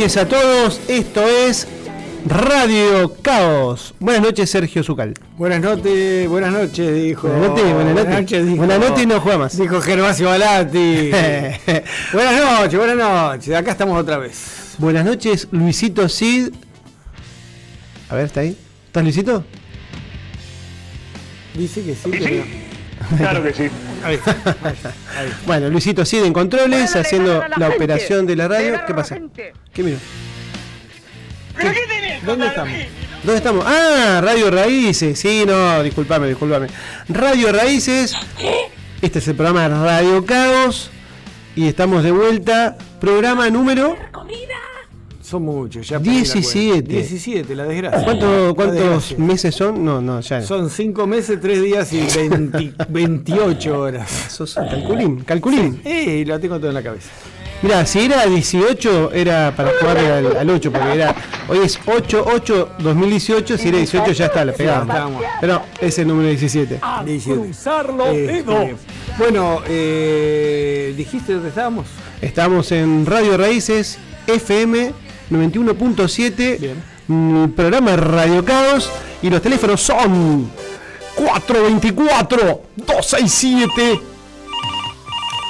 Buenas noches a todos, esto es Radio Caos. Buenas noches, Sergio Zucal. Buenas noches, buenas noches, dijo. Buenas noches, buenas noches. dijo. Buenas noches y no juega más. Dijo Gervasio Balati. buenas noches, buenas noches. Acá estamos otra vez. Buenas noches, Luisito Cid. A ver, ¿está ahí? ¿Estás Luisito? Dice que sí, ¿Y pero sí? Claro que sí. Está, ahí está. Bueno, Luisito Cid en controles, haciendo la, gente. operación de la radio. ¿Qué pasa? gente. ¿Qué miro? ¿Pero qué tenés ¿Dónde estamos? ¿Dónde estamos? Ah, Radio Raíces. Sí, no, discúlpame, discúlpame. Radio Raíces. Este es el programa de Radio Caos. Y estamos de vuelta. Programa número. Son muchos, ya perdí la 17. cuenta. 17, la desgracia. ¿Cuánto- La ¿Cuántos desgracia. meses son? No, no, ya. Son 5 meses, 3 días y 20 28 horas. Sos calculín, calculín. Eh, lo tengo todo en la cabeza. Mira, si era 18, era para jugar al, al 8, porque era. Hoy es 8-8-2018, si era 18 ya está, lo pegábamos. Pero es el número 17. 17. Este, bueno, eh, ¿dijiste dónde estábamos? Estamos en Radio Raíces FM 91.7, Bien. mm, programa Radio Caos, y los teléfonos son 424-267.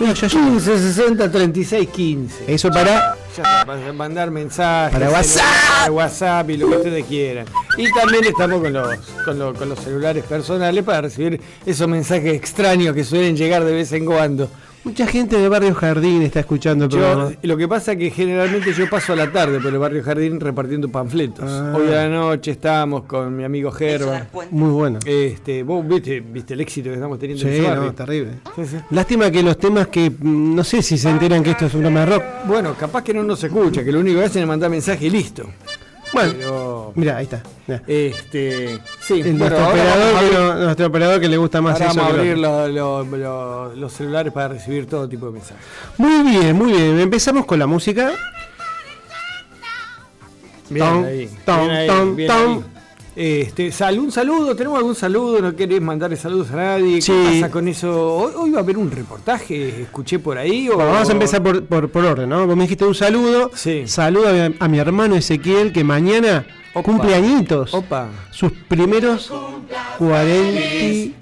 Mira, ya- ya- 15 60 36 15. Eso para. Ya está, para mandar mensajes. Para WhatsApp. Para WhatsApp y lo que ustedes quieran. Y también estamos con los, con, los, con los celulares personales para recibir esos mensajes extraños que suelen llegar de vez en cuando. Mucha gente de Barrio Jardín está escuchando el Yo, programa. lo que pasa es que generalmente yo paso a la tarde por el barrio Jardín repartiendo panfletos. Ah. Hoy a la noche estamos con mi amigo Gerba. Muy bueno. Este, vos viste, viste el éxito que estamos teniendo en Sí, no, barrio. terrible. Sí, sí. Lástima que los temas que mm, no sé si se enteran que esto es un programa de rock. Bueno, capaz que no nos escucha, que lo único que hacen es mandar mensaje y listo. Bueno, Pero, mira, ahí está. mirá. este, sí, bueno, nuestro, operador abrir- no- nuestro operador que le gusta más ahora eso. vamos a abrir lo- lo- lo- los celulares para recibir todo tipo de mensajes. Muy bien, muy bien. Empezamos con la música. Bien Tom, ahí, tom, bien ahí, tom, bien tom. ahí. Este, sal- un saludo, ¿tenemos algún saludo? ¿No querés mandarle saludos a nadie? Sí. ¿Qué pasa con eso? Hoy, hoy va a haber un reportaje, escuché por ahí. O... Bueno, vamos a empezar por, por, por orden, ¿no? Vos me dijiste un saludo. Sí. Saludo a, mi- a mi hermano Ezequiel que mañana Opa. cumple añitos. Opa. Sus primeros 40.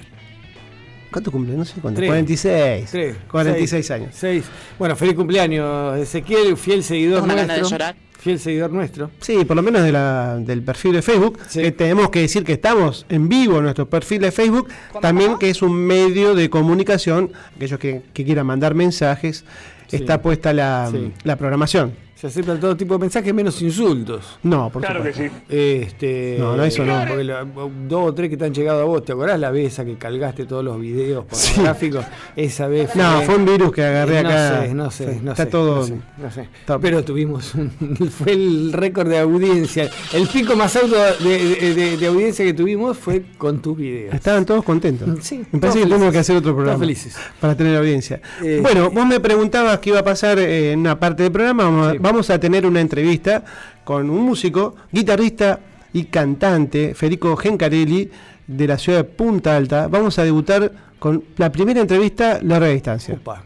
¿Cuánto cumple? No sé cuánto. Tres. 46. Tres, 46 seis, años. Seis. Bueno, feliz cumpleaños, Ezequiel, fiel seguidor Tengo una nuestro. gana de llorar. Fiel seguidor nuestro. Sí, por lo menos de la, del perfil de Facebook. Sí. Que tenemos que decir que estamos en vivo en nuestro perfil de Facebook. También que es un medio de comunicación. Aquellos que, que quieran mandar mensajes, Sí. está puesta la, Sí. la programación. Se aceptan todo tipo de mensajes menos insultos. No, por Claro que sí. Este, No, no, eso no. Porque la- dos o tres que te han llegado a vos, ¿te acordás la vez esa que calgaste todos los videos Sí. pornográficos? Esa vez fue. No, fue un virus que agarré no acá. Sé, no sé, Sí, no está sé, todo- No sé, no sé. está- Pero tuvimos un. Fue el récord de audiencia. El pico más alto de, de- de- de audiencia que tuvimos fue con tus videos. Estaban todos contentos. Sí, me todos parece que tenemos felices. que hacer otro Todos programa. felices. Para tener audiencia. Eh, bueno, vos me preguntabas qué iba a pasar eh, en una parte del programa. Vamos, a- Sí. vamos a tener una entrevista con un músico, guitarrista y cantante, Federico Gencarelli, de la ciudad de Punta Alta. Vamos a debutar con la primera entrevista larga distancia. Opa,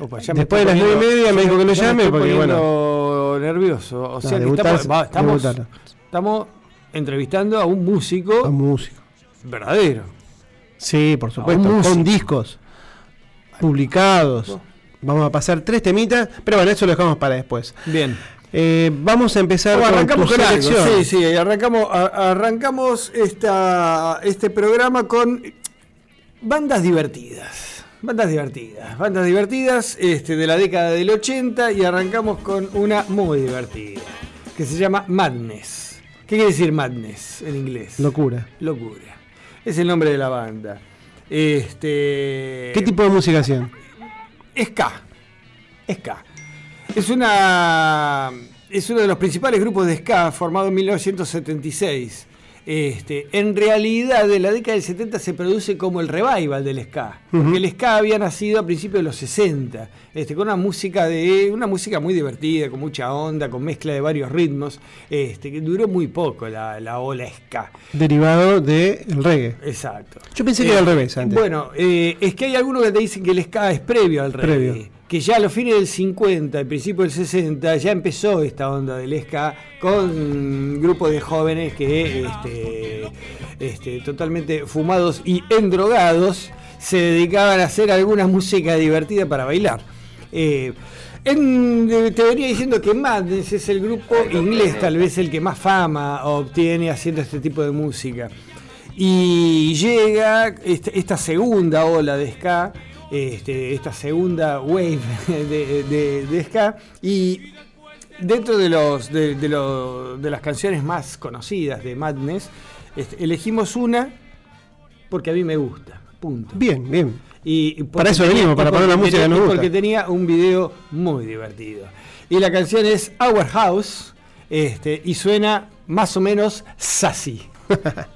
opa, ya me Después de las nueve y media me dijo que lo me llame porque, poniendo nervioso. O sea, que debutar- estamos, entrevistando a un músico A un músico. verdadero. Sí, por supuesto. Con discos publicados. Vamos a pasar tres temitas, pero bueno, eso lo dejamos para después. Bien. Eh, vamos a empezar Bueno, con arrancamos tu con algo. selección. Sí, sí, arrancamos, a- arrancamos esta, este programa con bandas divertidas. Bandas divertidas, bandas divertidas este, de la década del 80 y arrancamos con una muy divertida que se llama Madness. ¿Qué quiere decir Madness en inglés? Locura. Locura. Es el nombre de la banda. Este. ¿Qué tipo de música hacían? Ska. Ska. Es una. Es uno de los principales grupos de ska formado en 1976. Este, en realidad, en la década del 70 se produce como el revival del ska. Porque el ska había nacido a principios de los 60, este, con una música de. una música muy divertida, con mucha onda, con mezcla de varios ritmos, este, que duró muy poco la, la ola ska. Derivado del reggae. Exacto. Yo pensé que era al revés antes. Bueno, eh, es que hay algunos que te dicen que el ska es previo al reggae. Previo. Que ya a los fines del 50 y principios del 60 ya empezó esta onda del ska con un grupo de jóvenes que este, este, totalmente fumados y endrogados se dedicaban a hacer alguna música divertida para bailar. Eh, en- te venía diciendo que Madness es el grupo inglés, tal vez el que más fama obtiene haciendo este tipo de música. Y llega este- esta segunda ola de ska, este, esta segunda wave de, de- de ska, y dentro de, los, de, de lo- de las canciones más conocidas de Madness, este, elegimos una porque a mí me gusta. Punto. Bien, bien. Y, Para eso venimos, para poner la música que nos gusta. Porque tenía un video muy divertido. Y la canción es Our House este, y suena más o menos sassy.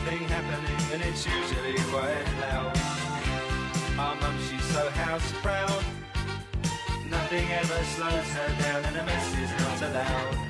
something happening and it's usually quite loud. Our mum, she's so house proud. Nothing ever slows her down and a mess is not allowed.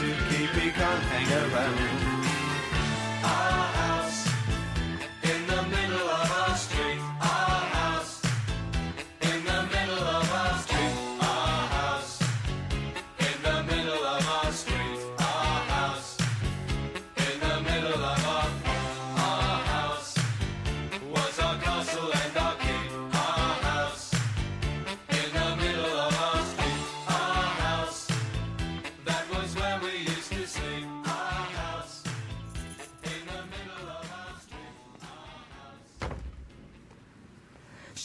To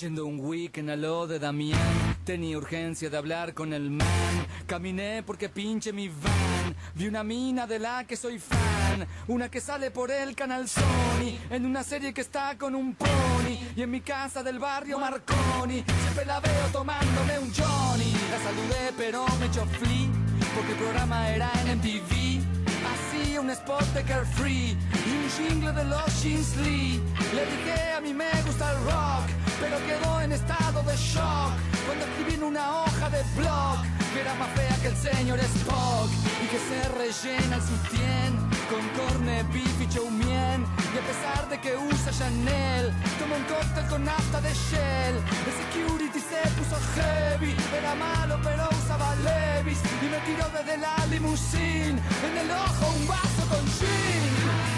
Yendo un weekend a lo de Damián, tenía urgencia de hablar con el man. Caminé porque pinche mi van. Vi una mina de la que soy fan. Una que sale por el canal Sony. En una serie que está con un pony. Y en mi casa del barrio Marconi. Siempre la veo tomándome un Johnny. La saludé pero me echó flea. Porque el programa era en MTV. Hacía un spot de Carefree y un jingle de los Lee. Le dije a mí me gusta el rock, pero quedó en estado de shock cuando escribí en una hoja de blog que era más fea que el señor Spock y que se rellena el sutién con corne, beef y chow mein. Y a pesar de que usa Chanel, toma un cóctel con nafta de Shell. El security se puso heavy, era malo pero usaba Levis. Y me tiró desde la limusine, en el ojo un vaso con gin.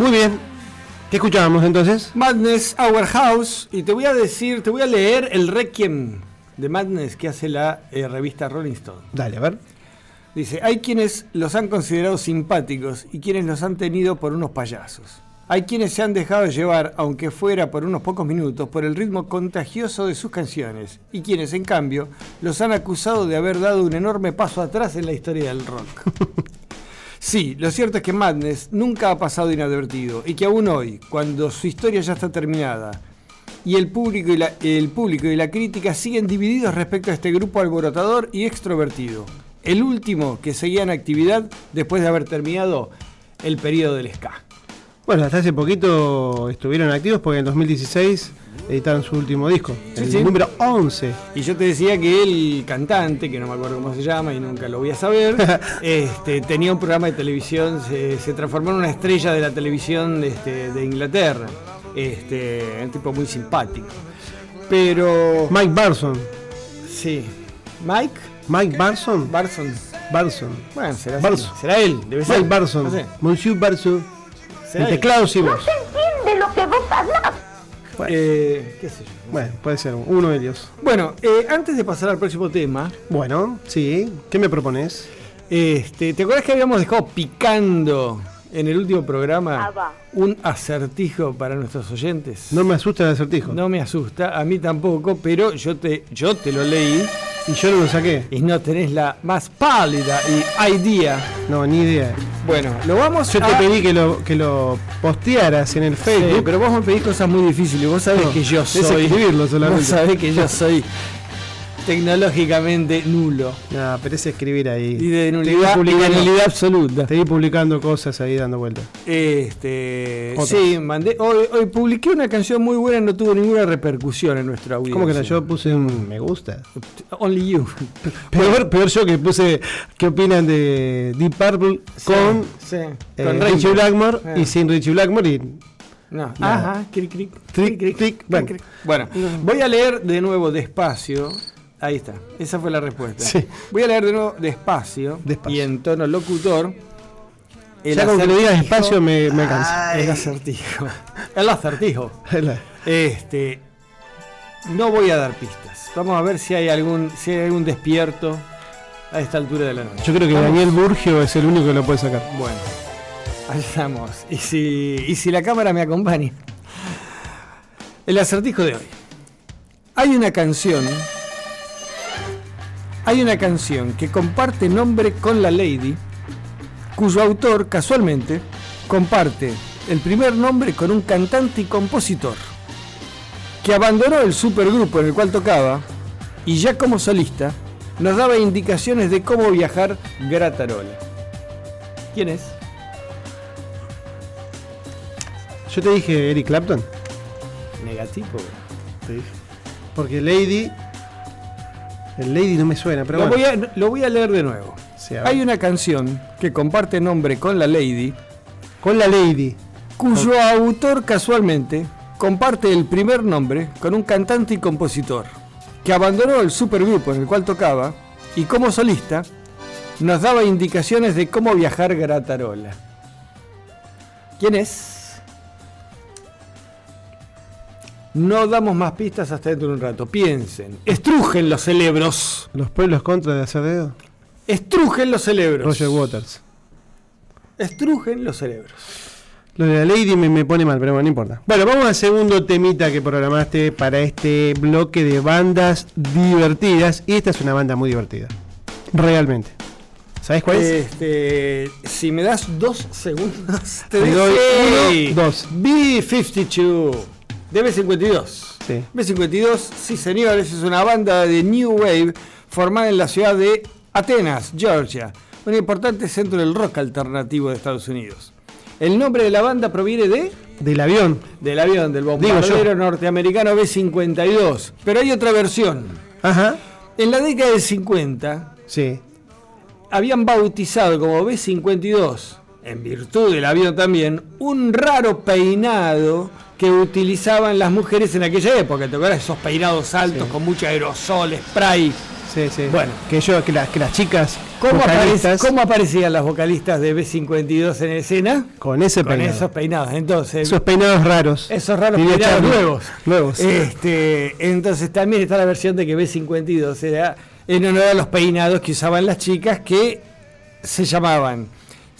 Muy bien. ¿Qué escuchábamos entonces? Madness Our House. Y te voy a decir, te voy a leer el requiem de Madness que hace la eh, revista Rolling Stone. Dale, a ver. Dice, hay quienes los han considerado simpáticos y quienes los han tenido por unos payasos. Hay quienes se han dejado llevar, aunque fuera por unos pocos minutos, por el ritmo contagioso de sus canciones, y quienes, en cambio, los han acusado de haber dado un enorme paso atrás en la historia del rock. Sí, lo cierto es que Madness nunca ha pasado inadvertido y que aún hoy, cuando su historia ya está terminada y el público y la, el público y la crítica siguen divididos respecto a este grupo alborotador y extrovertido, el último que seguía en actividad después de haber terminado el periodo del ska. Bueno, hasta hace poquito estuvieron activos porque en 2016 editaron su último disco, Sí, el sí. número 11. Y yo te decía que el cantante, que no me acuerdo cómo se llama y nunca lo voy a saber, este, tenía un programa de televisión, se, se transformó en una estrella de la televisión este, de Inglaterra. Este, un tipo muy simpático. Pero. Mike Barson. Sí. Mike Mike Barson. Barson. Barson. Bueno, será. Barson. será él, debe ser. Mike Barson. No sé. Monsieur Barson. El teclado y voz. entiende lo que vos hablás. Eh, qué sé yo. Bueno, puede ser uno de ellos. Bueno, eh, antes de pasar al próximo tema, Bueno, sí. ¿Qué me propones? Este, ¿Te acuerdas que habíamos dejado picando en el último programa Ah, va. un acertijo para nuestros oyentes? No me asusta el acertijo. No me asusta, a mí tampoco, pero yo te, yo te lo leí Y yo no lo saqué. y no tenés la más pálida y idea. No, ni idea. Bueno, lo vamos Yo a... te pedí que lo, que lo postearas en el Sí, Facebook. pero vos me pedís cosas muy difíciles. Vos sabés No, que yo es soy. escribirlo solamente. Vos sabés que yo soy tecnológicamente nulo. No, pero es escribir ahí. Y de nulidad, y de publicando- nulidad absoluta. Te vi publicando cosas ahí dando vueltas. Este, sí, mandé, hoy, hoy publiqué una canción muy buena, no tuvo ninguna repercusión en nuestra audiencia. ¿Cómo que no? Yo puse un me gusta. Only You. Peor, peor yo que puse qué opinan de Deep Purple con, Sí, eh, con Richie. Blackmore Eh. y sin Richie Blackmore y No. Nada. Ajá, cric, cric, Cric, cric, cric, cric, bueno. cric. Bueno, voy a leer de nuevo despacio. Ahí está, esa fue la respuesta. Sí. Voy a leer de nuevo despacio, Despacio. y en tono locutor. el ya con que lo digas acertijo- despacio me, me cansa. El acertijo. El acertijo. Este. No voy a dar pistas. Vamos a ver si hay algún, si hay algún despierto a esta altura de la noche. Yo creo que. Daniel Burgio es el único que lo puede sacar. Bueno, allá estamos. Y si, y si la cámara me acompaña. El acertijo de hoy. Hay una canción. Hay una canción que comparte nombre con la Lady, cuyo autor, casualmente, comparte el primer nombre con un cantante y compositor, que abandonó el supergrupo en el cual tocaba y ya como solista nos daba indicaciones de cómo viajar gratarola. ¿Quién es? Yo te dije Eric Clapton. Negativo. Te dije. Porque Lady. El Lady no me suena, pero Lo bueno. voy, a, lo voy a leer de nuevo. Sí, a ver. Hay una canción que comparte nombre con la Lady, Con la Lady. cuyo autor casualmente comparte el primer nombre con un cantante y compositor, que abandonó el supergrupo en el cual tocaba y como solista nos daba indicaciones de cómo viajar Gratarola. ¿Quién es? No damos más pistas hasta dentro de un rato. Piensen. Estrujen los cerebros. Los pueblos contra de hacer dedo. Estrujen los cerebros. Roger Waters. Estrujen los cerebros. Lo de la Lady me, me pone mal, pero bueno, no importa. Bueno, vamos al segundo temita que programaste para este bloque de bandas divertidas. Y esta es una banda muy divertida. Realmente. ¿Sabes cuál es? Este, si me das dos segundos, te Te doy doy uno, dos. B52 de B52. Sí. B52, sí señores, es una banda de New Wave formada en la ciudad de Atenas, Georgia, un importante centro del rock alternativo de Estados Unidos. El nombre de la banda proviene de Del avión. del avión del bombardero norteamericano B52, pero hay otra versión. Ajá. En la década del 50, Sí. habían bautizado como B52, en virtud del avión también, un raro peinado que utilizaban las mujeres en aquella época. ¿Te acuerdas? Esos peinados altos Sí. con mucho aerosol, spray. Sí, sí. Bueno. que yo, que, las que las chicas ¿Cómo, vocalistas cómo aparecían las vocalistas de B52 en escena? con ese Con peinado. esos peinados. Entonces, Esos peinados raros. Esos raros Diría peinados nuevos. Nuevos. Este, entonces también está la versión de que B52 era en honor a los peinados que usaban las chicas que se llamaban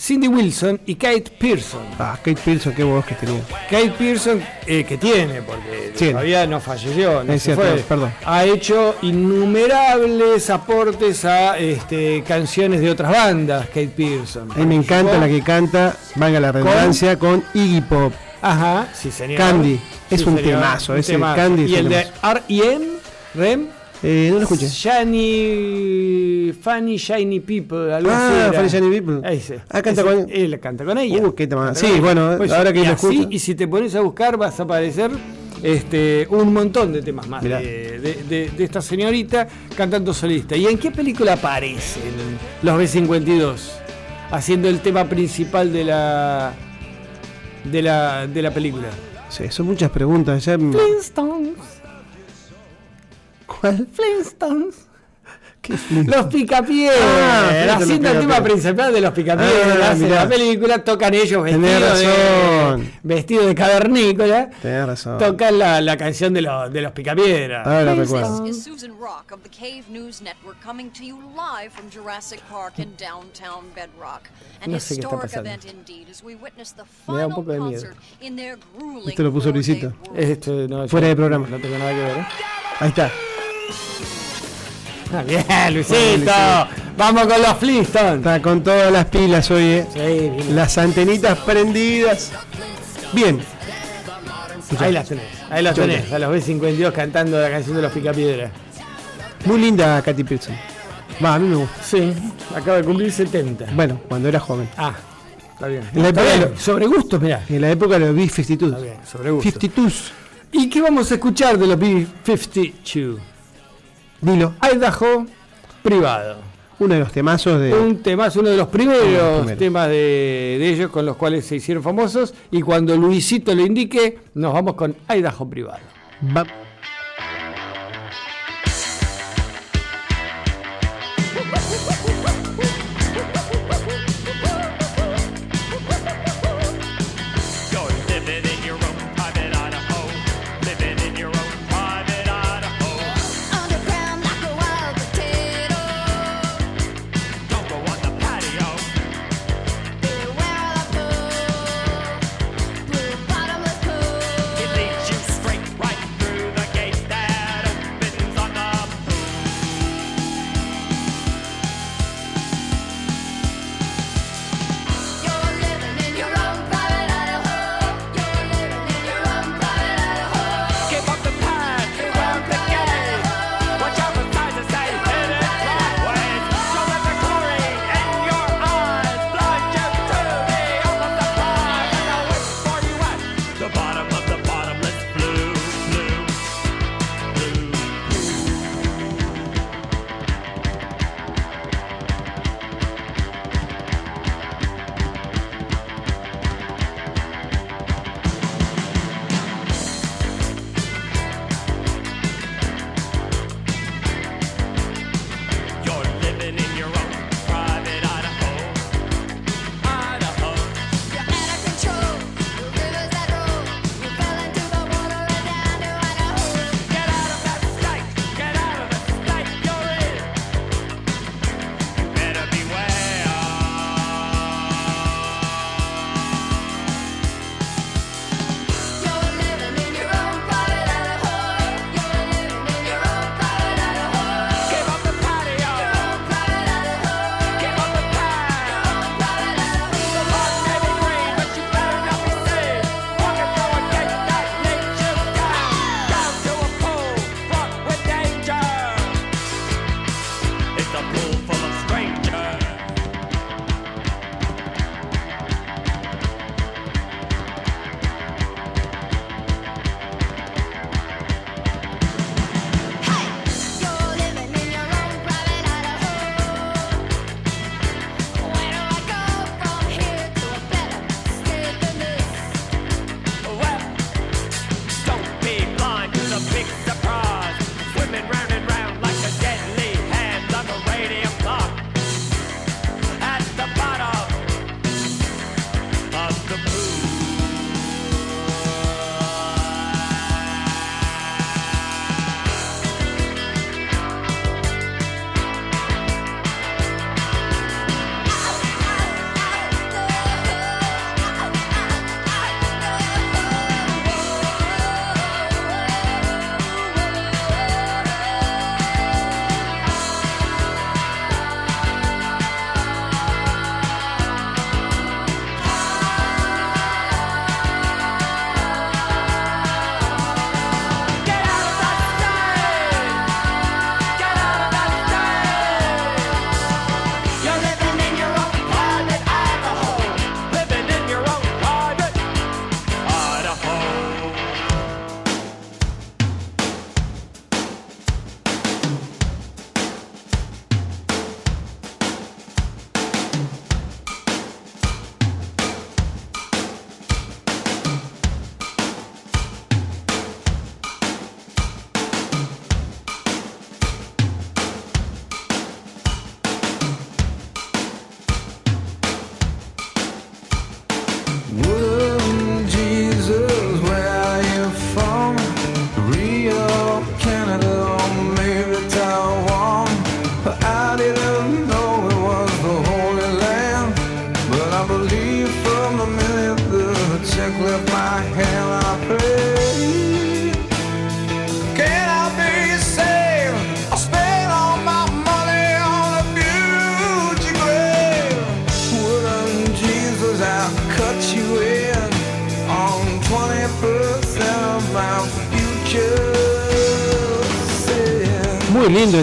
Cindy Wilson y Kate Pearson. Ah, Kate Pearson, qué voz que tenía. Kate Pearson, eh, que tiene, porque todavía no falleció, no Es se cierto, fue, perdón. ha hecho innumerables aportes a este, canciones de otras bandas, Kate Pearson. A mí me encanta la que canta, valga la redundancia, con Iggy Pop. Ajá, sí señor. Candy. Es un señor, temazo, un ese temazo. Candy Y el de. R.E.M., REM, Eh, no lo escuché. Shiny, Funny Shiny People, algo Ah, así. era. Funny Shiny People. Ese. Ah, canta Ese, con- Él canta con ella. Uh, qué tema. Sí, con bueno, ahora que lo escucho. Y si te pones a buscar, vas a aparecer este, un montón de temas más Mirá. de, de- de- de esta señorita cantando solista. ¿Y en qué película aparecen los B52? Haciendo el tema principal de la. de la, de la película. Sí, son muchas preguntas. Ya... Flintstones. ¿Cuál? Flintstones. Los picapiedras, Ah, haciendo el tema Picapiedras. principal de los picapiedras Ah, en la película, tocan ellos vestidos de, razón. vestidos de cavernícola, Tenés razón. tocan la, la canción de, los de los picapiedras. Ahora lo recuerdo. This is Susan Rock of the Cave News Network coming to you live from Jurassic Park in downtown Bedrock. An No sé qué está historic pasando. event indeed as we witness the Me da un poco de miedo. Esto lo puso Luisito. no, Fuera yo de programa. No tengo nada que ver. ¿eh? Ahí está. Ah, bien, Luisito. Vamos con los Flintstones. Está con todas las pilas hoy, eh. Sí, bien. Las antenitas prendidas. Bien. Ahí las tenés. Ahí las tenés. A los B52 cantando la canción de los picapiedras. Muy linda Katy Pearson. Va, a mí me gusta. Sí, acaba de cumplir 70. Bueno, cuando era joven. Ah, está bien. En la época bien, Sobre gustos, mirá. En la época de los B-52. Está bien, sobre gustos. 52. ¿Y qué vamos a escuchar de los B-52? Dilo. Idaho privado. Uno de los temazos de. Un tema, uno de los primeros Uno de los primeros. temas de, de ellos con los cuales se hicieron famosos. Y cuando Luisito lo indique, nos vamos con Idaho privado. Va-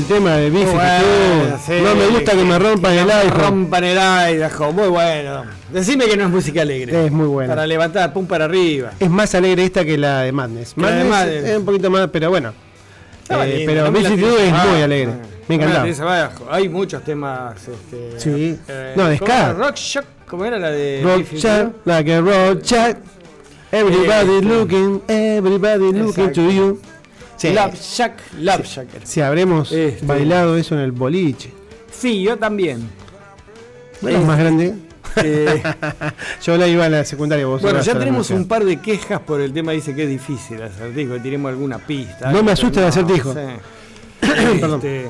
tema de Tattoo. bueno, sí. no me gusta que me rompan el iPhone. rompan el iPhone, muy bueno. Decime que no es música alegre. Es muy buena. Para levantar, pum para arriba. Es más alegre esta que la de Madness. La de Madness Madness. es un poquito más, pero bueno. Eh, pero no Tattoo es muy alegre. No Me abajo. Hay muchos temas. Este, Sí. eh, No, de ¿cómo ska. Rock Shock, ¿cómo era la de Rock Biffy chat, Tattoo? like a rock chat. Everybody looking, everybody looking Exacto. to you. Sí. Love Shack, Love Shack. Si habremos Este. bailado eso en el boliche. Sí, yo también. Bueno, más grande. Eh, Yo la iba a la secundaria. Vos bueno, ya tenemos un par de quejas por el tema. Dice que es difícil acertijo. Tiremos alguna pista. No me pero el acertijo. sí. Perdón. Este,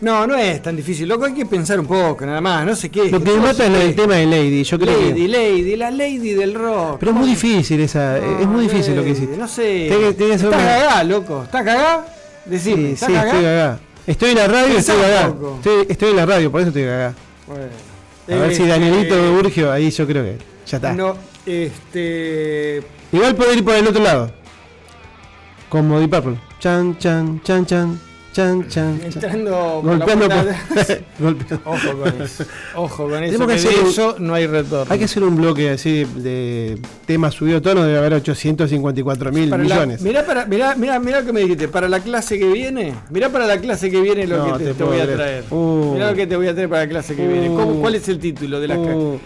no, no es tan difícil. Loco, hay que pensar un poco, nada más. No sé qué. Lo que me mata es el tema de Lady. Yo creo Lady, que. Lady, la Lady del rock. Pero es muy difícil esa. No, es muy difícil lo que hiciste. No sé. Tiene que- tiene que ser ¿Estás una- cagá, loco? ¿Estás cagá? Decime, Sí, ¿estás sí, cagá? estoy cagá. Estoy en la radio y estoy cagá. Estoy, estoy en la radio, por eso estoy cagá. Bueno. A ver si Este, Danielito Urgio, ahí yo creo que ya está. No, este. Igual puedo ir por el otro lado. Como Deep Purple. Chan, chan, chan, chan, chan, chan. chan. Entrando por la Golpeando puerta por... de- Golpeando. Ojo con eso. Ojo con eso. Que de hacer un- eso no hay retorno. Hay que hacer un bloque así de temas subido tono, debe haber 854 mil Para la- millones. mirá, para, mirá, mirá, mirá lo que me dijiste. Para la clase que viene. Mirá para la clase que viene lo No, que te, te te voy a traer. Uh. Mirá lo que te voy a traer para la clase que viene. ¿Cómo- Uh. ¿Cuál es el título de la? Uh,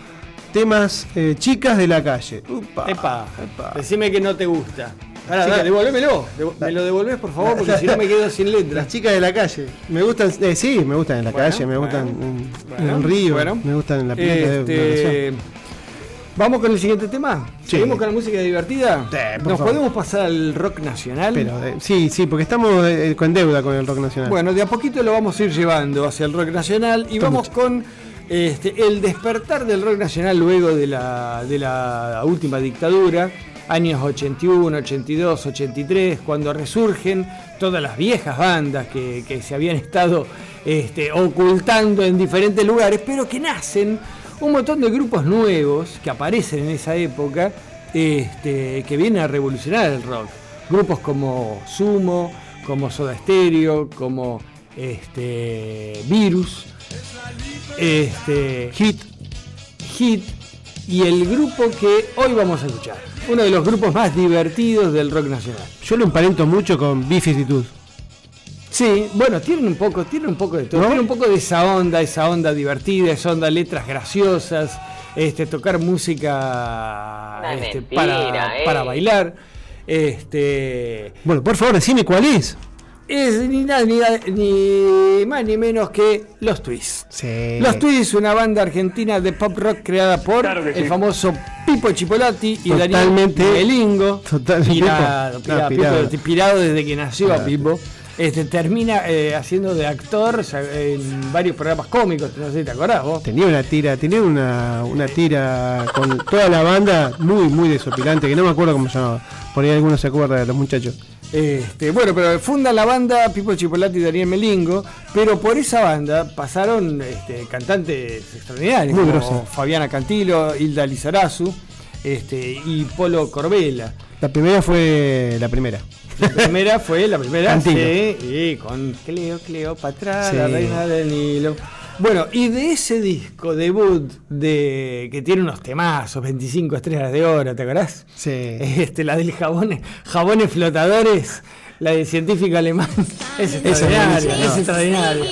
temas eh, chicas de la calle. Upa, Epa, epa. decime que no te gusta. Pará, Chica, devolvémelo. Devo- me lo devolvés, por favor, porque si no me quedo sin Las letras. chicas de la calle. Me gustan, eh, sí, me gustan en la Bueno, calle, me gustan en, bueno, en Río, bueno. me gustan en la de Este, ¿Vamos con el siguiente tema? Sí. ¿Seguimos con la música divertida? Sí, ¿Nos favor. podemos pasar al rock nacional? Pero eh, sí, sí, porque estamos eh, con deuda con el rock nacional. Bueno, de a poquito lo vamos a ir llevando hacia el rock nacional y vamos con este, el despertar del rock nacional luego de la, de la última dictadura, años 81, 82, 83, cuando resurgen todas las viejas bandas que, se habían estado este, ocultando en diferentes lugares, pero que nacen un montón de grupos nuevos que aparecen en esa época este, que vienen a revolucionar el rock. Grupos como Sumo, como Soda Stereo, como este, Virus, Hit, Hit y el grupo que hoy vamos a escuchar. Uno de los grupos más divertidos del rock nacional. Yo lo emparento mucho con Bificitud. Sí, bueno, tienen un poco, tienen un poco de todo, ¿No? tienen un poco de esa onda, esa onda divertida, esa onda letras graciosas, este, tocar música este, mentira, para, eh. para bailar. Este, Bueno, por favor, decime cuál es. Es ni, nada, ni, más ni menos que Los Twists. Sí. Los Twists, una banda argentina de pop rock creada por el famoso Pipo Chipolati y Totalmente- Daniel Melingo. Total- pirado, pirado, Pipo, pirado. pirado desde que nació a. Pipo. Este, termina eh, haciendo de actor o sea, en varios programas cómicos, no sé si te acordás vos. Tenía una tira, tenía una, una tira con toda la banda muy, muy desopilante, que no me acuerdo cómo se llamaba. Por ahí alguno se acuerda de los muchachos. Este, bueno, pero funda la banda Pipo Chipolati y Daniel Melingo, pero por esa banda pasaron este, cantantes extraordinarios, Muy como. Fabiana Cantilo, Hilda Lizarazu este, y Polo Corbela. La primera fue la primera. La primera fue la primera, Cantilo. sí, y con Cleo, Cleopatra, Sí. la reina del Nilo. Bueno, y de ese disco debut de que tiene unos temazos, 25 estrellas de oro, ¿te acordás? Sí. Este, la del jabones, jabones flotadores, la del científico alemán, es extraordinaria, buenísima, es no. extraordinaria.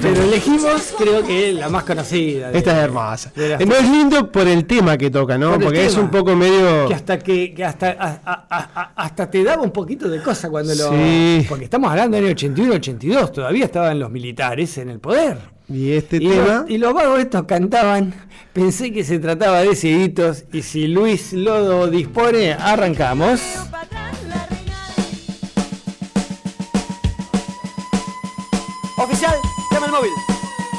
Pero elegimos, creo que la más conocida. de- Esta es hermosa. Eh, No es lindo por el tema que toca, ¿no? Por Porque es un poco medio. que hasta que, que hasta, a- a- a- hasta te daba un poquito de cosa cuando lo Sí. porque estamos hablando del año 81 82 todavía estaban los militares en el poder Y este y, tema. los, y los vagos estos cantaban pensé que se trataba de cieguitos y si Luis Lodo dispone arrancamos Oficial, llama el móvil.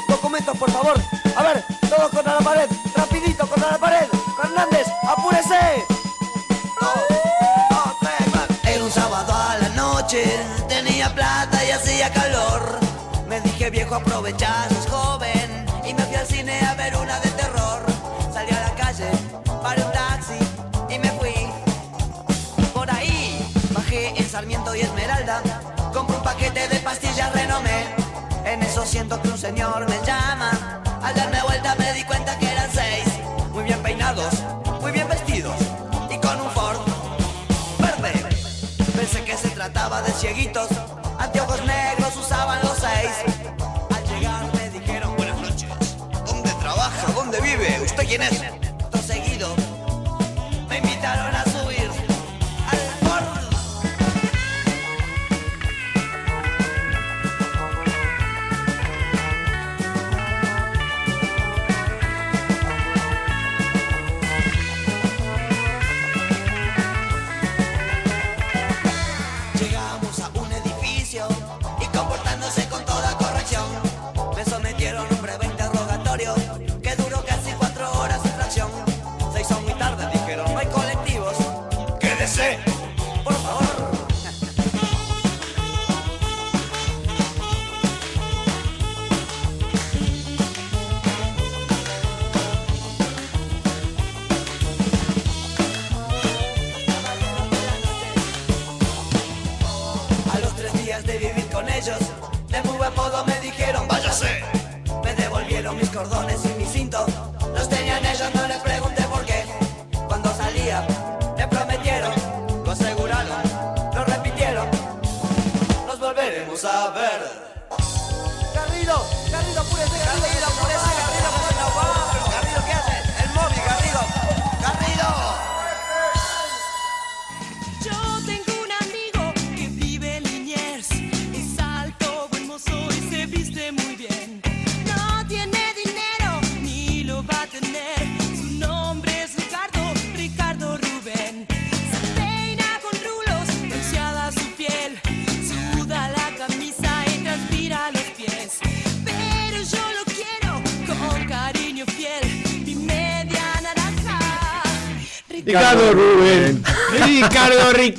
Documentos, por favor. A ver, todos contra la pared. Rapidito, contra la pared. Fernández, apúrese. Era un sábado a la noche. Tenía plata y hacía calor. Me dije, viejo, aprovecha, siento que un señor me llama. Al darme vuelta me di cuenta que eran seis. Muy bien peinados, muy bien vestidos y con un Ford verde. Pensé que se trataba de cieguitos, anteojos negros usaban los seis. Al llegar me dijeron buenas noches. ¿Dónde trabaja? ¿Dónde vive? ¿Usted quién es? Cordones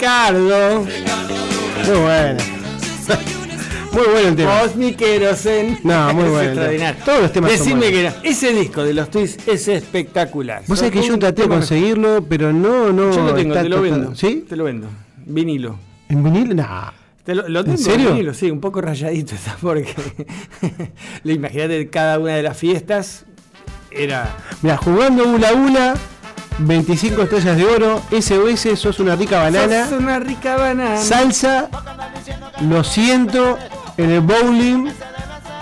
Ricardo. Muy bueno. Muy bueno el tema. Cosmic Erosen. No, muy bueno. extraordinario. Todos los temas son Decime buenos. que no. Ese disco de los Twists es espectacular. Vos sabés que yo traté de conseguirlo, pero no, no. Yo lo tengo, te lo vendo. ¿Sí? Te lo vendo. Vinilo. ¿En vinilo? Nah. Te lo, lo tengo serio? vinilo, sí, un poco rayadito está porque le imagínate cada una de las fiestas era Mira, jugando Ula Ula, 25 estrellas de oro, SOS, sos una rica banana, Sos una rica banana. salsa, lo siento, en el bowling,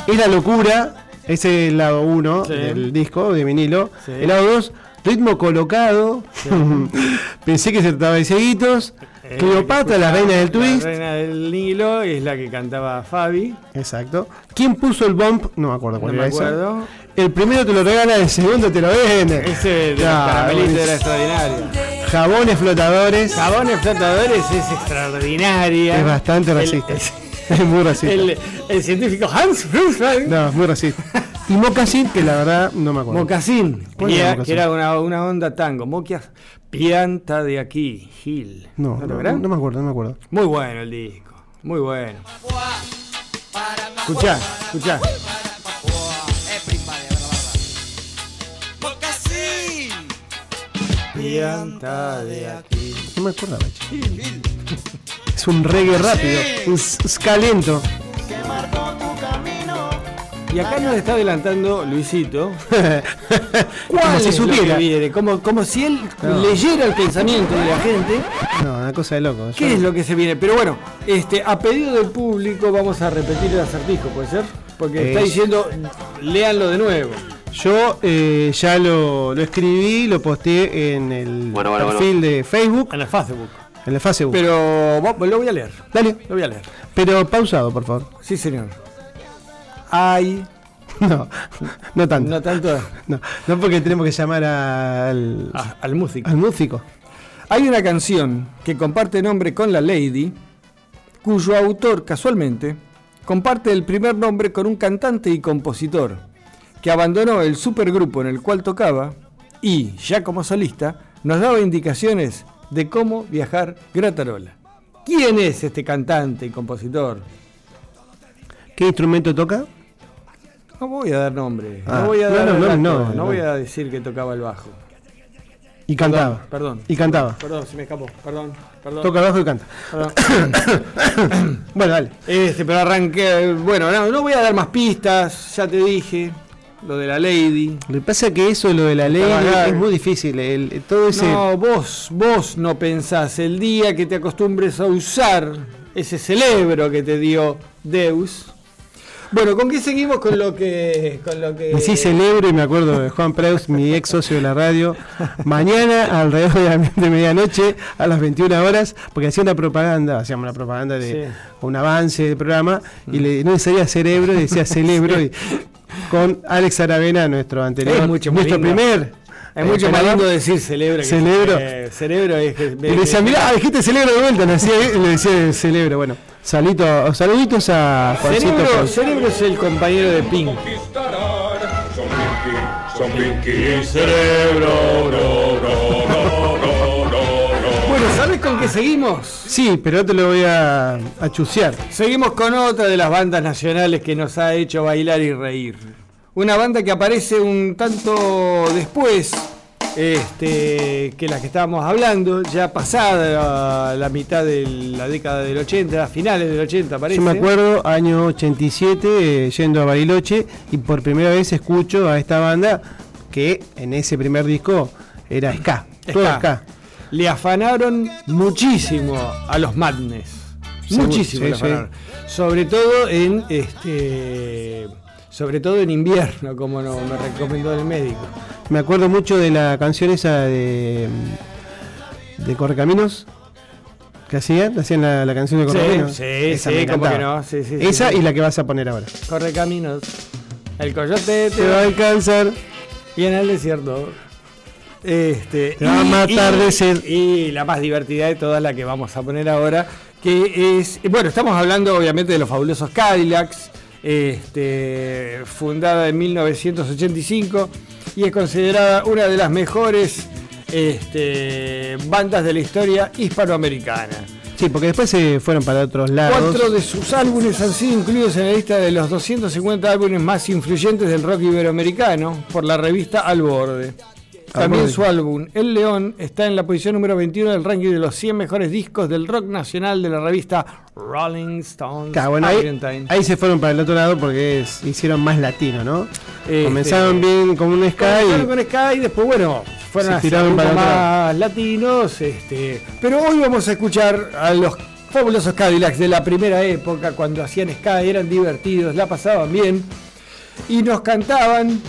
es la locura, ese es el lado 1 Sí. del disco de vinilo, Sí. el lado 2, ritmo colocado, pensé que se trataba de cieguitos, Eh, Cleopatra, la reina del twist, La reina del Nilo es la que cantaba Fabi. exacto, ¿quién puso el bump? No me acuerdo No cuál me era esa. acuerdo. El primero te lo regala, el segundo te lo vende. Ese de los era extraordinario. Jabones flotadores. Jabones flotadores es extraordinaria. Es bastante El- racista. Es muy racista. El, el científico Hans Ruflein. No, es muy racista. Y Mocasín, que la verdad no me acuerdo. Mocasín, ¿Cuál que era era, Mocasín? que era una, una onda tango. Moquias, pianta de aquí, Gil. no, no, verán? no me acuerdo, no me acuerdo. Muy bueno el disco, muy bueno. Escuchá, escuchá. Pianta de aquí. No me acuerdo, Es un reggae rápido, un s- ska lento. Y acá nos está adelantando Luisito. Como ¿Cuál si supiera. viene? Como, como si él No. leyera el pensamiento de la gente. No, una cosa de loco. ¿Qué Yo- es lo que se viene? Pero bueno, este, a pedido del público vamos a repetir el acertijo, ¿puede ser? Porque está Es- diciendo, léanlo de nuevo. Yo eh, ya lo, lo escribí, lo posteé en el Bueno, bueno, perfil de Facebook, En el Facebook. en el Facebook. Pero lo voy a leer. Dale, Lo voy a leer. pero pausado, por favor. Sí, señor. Hay. No, no tanto. No tanto. No, no porque tenemos que llamar al, ah, al músico. al músico. Hay una canción que comparte nombre con la Lady, cuyo autor, casualmente, comparte el primer nombre con un cantante y compositor, que abandonó el supergrupo en el cual tocaba y, ya como solista, nos daba indicaciones de cómo viajar Gratarola. ¿Quién es este cantante y compositor? ¿Qué instrumento toca? No voy a dar nombre, Ah, no voy a no, dar no, no, voy a decir que tocaba el bajo. Y cantaba. Perdón. Y cantaba. Perdón, se me escapó. Perdón. Perdón. Toca abajo y canta. Perdón. Bueno, dale. Este, pero arranqué. Bueno, no, no voy a dar más pistas, ya te dije. Lo de la Lady. Lo que pasa es que eso, lo de la Trabajar. es muy difícil. el- el- todo ese. No, vos, vos no pensás. El día que te acostumbres a usar ese cerebro que te dio Deus. Bueno, ¿con qué seguimos con lo que. Con lo que... Me sí celebro y me acuerdo de Juan Preus, mi ex socio de la radio, mañana alrededor de, la- de medianoche a las 21 horas, porque hacía una propaganda, hacíamos una propaganda de Sí. un avance del programa, y le, no decía cerebro, decía celebro, y, con Alex Aravena, nuestro anterior, Es mucho nuestro lindo. primer. Es mucho eh, más lindo decir celebro. que- Celebro. eh, cerebro es que. Y le decía, mirá, dijiste celebro de vuelta, le decía, le decía celebro. Bueno, salito, saluditos a Juancito. Cerebro, Preus. cerebro es el compañero de Pink. Son Pinky, son Pinky y Cerebro, no, no, no, no, no, no. Bueno, ¿sabes con qué seguimos? Sí, pero te lo voy a, a chusear. Seguimos con otra de las bandas nacionales que nos ha hecho bailar y reír. Una banda que aparece un tanto después este, que las que estábamos hablando, ya pasada la, la mitad de la década del 80, a finales del 80 parece. Yo me acuerdo, año 87, eh, yendo a Bariloche y por primera vez escucho a esta banda que en ese primer disco era ska. Todo Ska. ska. Le afanaron muchísimo a los Madness. Muchísimo sí, le afanaron. Sobre todo en este sobre todo en invierno, como no, me recomendó el médico. Me acuerdo mucho de la canción esa de, de Correcaminos que hacían, hacían la, la canción de Sí, Correcaminos. sí, Esa sí, me cómo que no, sí, sí, sí, Esa sí. y la que vas a poner ahora. Corre caminos. El coyote Te va a alcanzar. y en el desierto. Este, Te va a matar de sed. Y la más divertida de todas, la que vamos a poner ahora, que es. Bueno, estamos hablando obviamente de los fabulosos Cadillacs, este, fundada en 1985 y es considerada una de las mejores este, bandas de la historia hispanoamericana. Sí, porque después se fueron para otros lados. Cuatro de sus álbumes han sido incluidos en la lista de los 250 álbumes más influyentes del rock iberoamericano por la revista Al Borde. También su álbum El León está en la posición número 21 del ranking de los 100 mejores discos del rock nacional de la revista Rolling Stones. Claro, bueno, ahí, se fueron para el otro lado porque es- hicieron más latino, ¿no? Este, Comenzaron bien con un Sky. Comenzaron con Sky y después, bueno, fueron Se hacia para más latinos. Este, pero hoy vamos a escuchar a los fabulosos Cadillacs de la primera época, cuando hacían Sky, eran divertidos, la pasaban bien y nos cantaban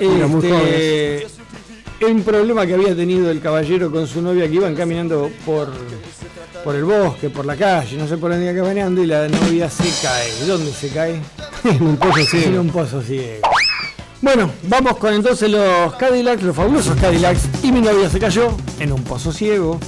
este, un problema que había tenido el caballero con su novia que iban caminando por, por el bosque, por la calle, no sé por dónde iba caminando y la novia se cae. ¿Dónde se cae? en un pozo ciego. En un pozo ciego. Bueno, vamos con entonces los Cadillacs, los fabulosos Cadillacs. Y mi novia se cayó en un pozo ciego.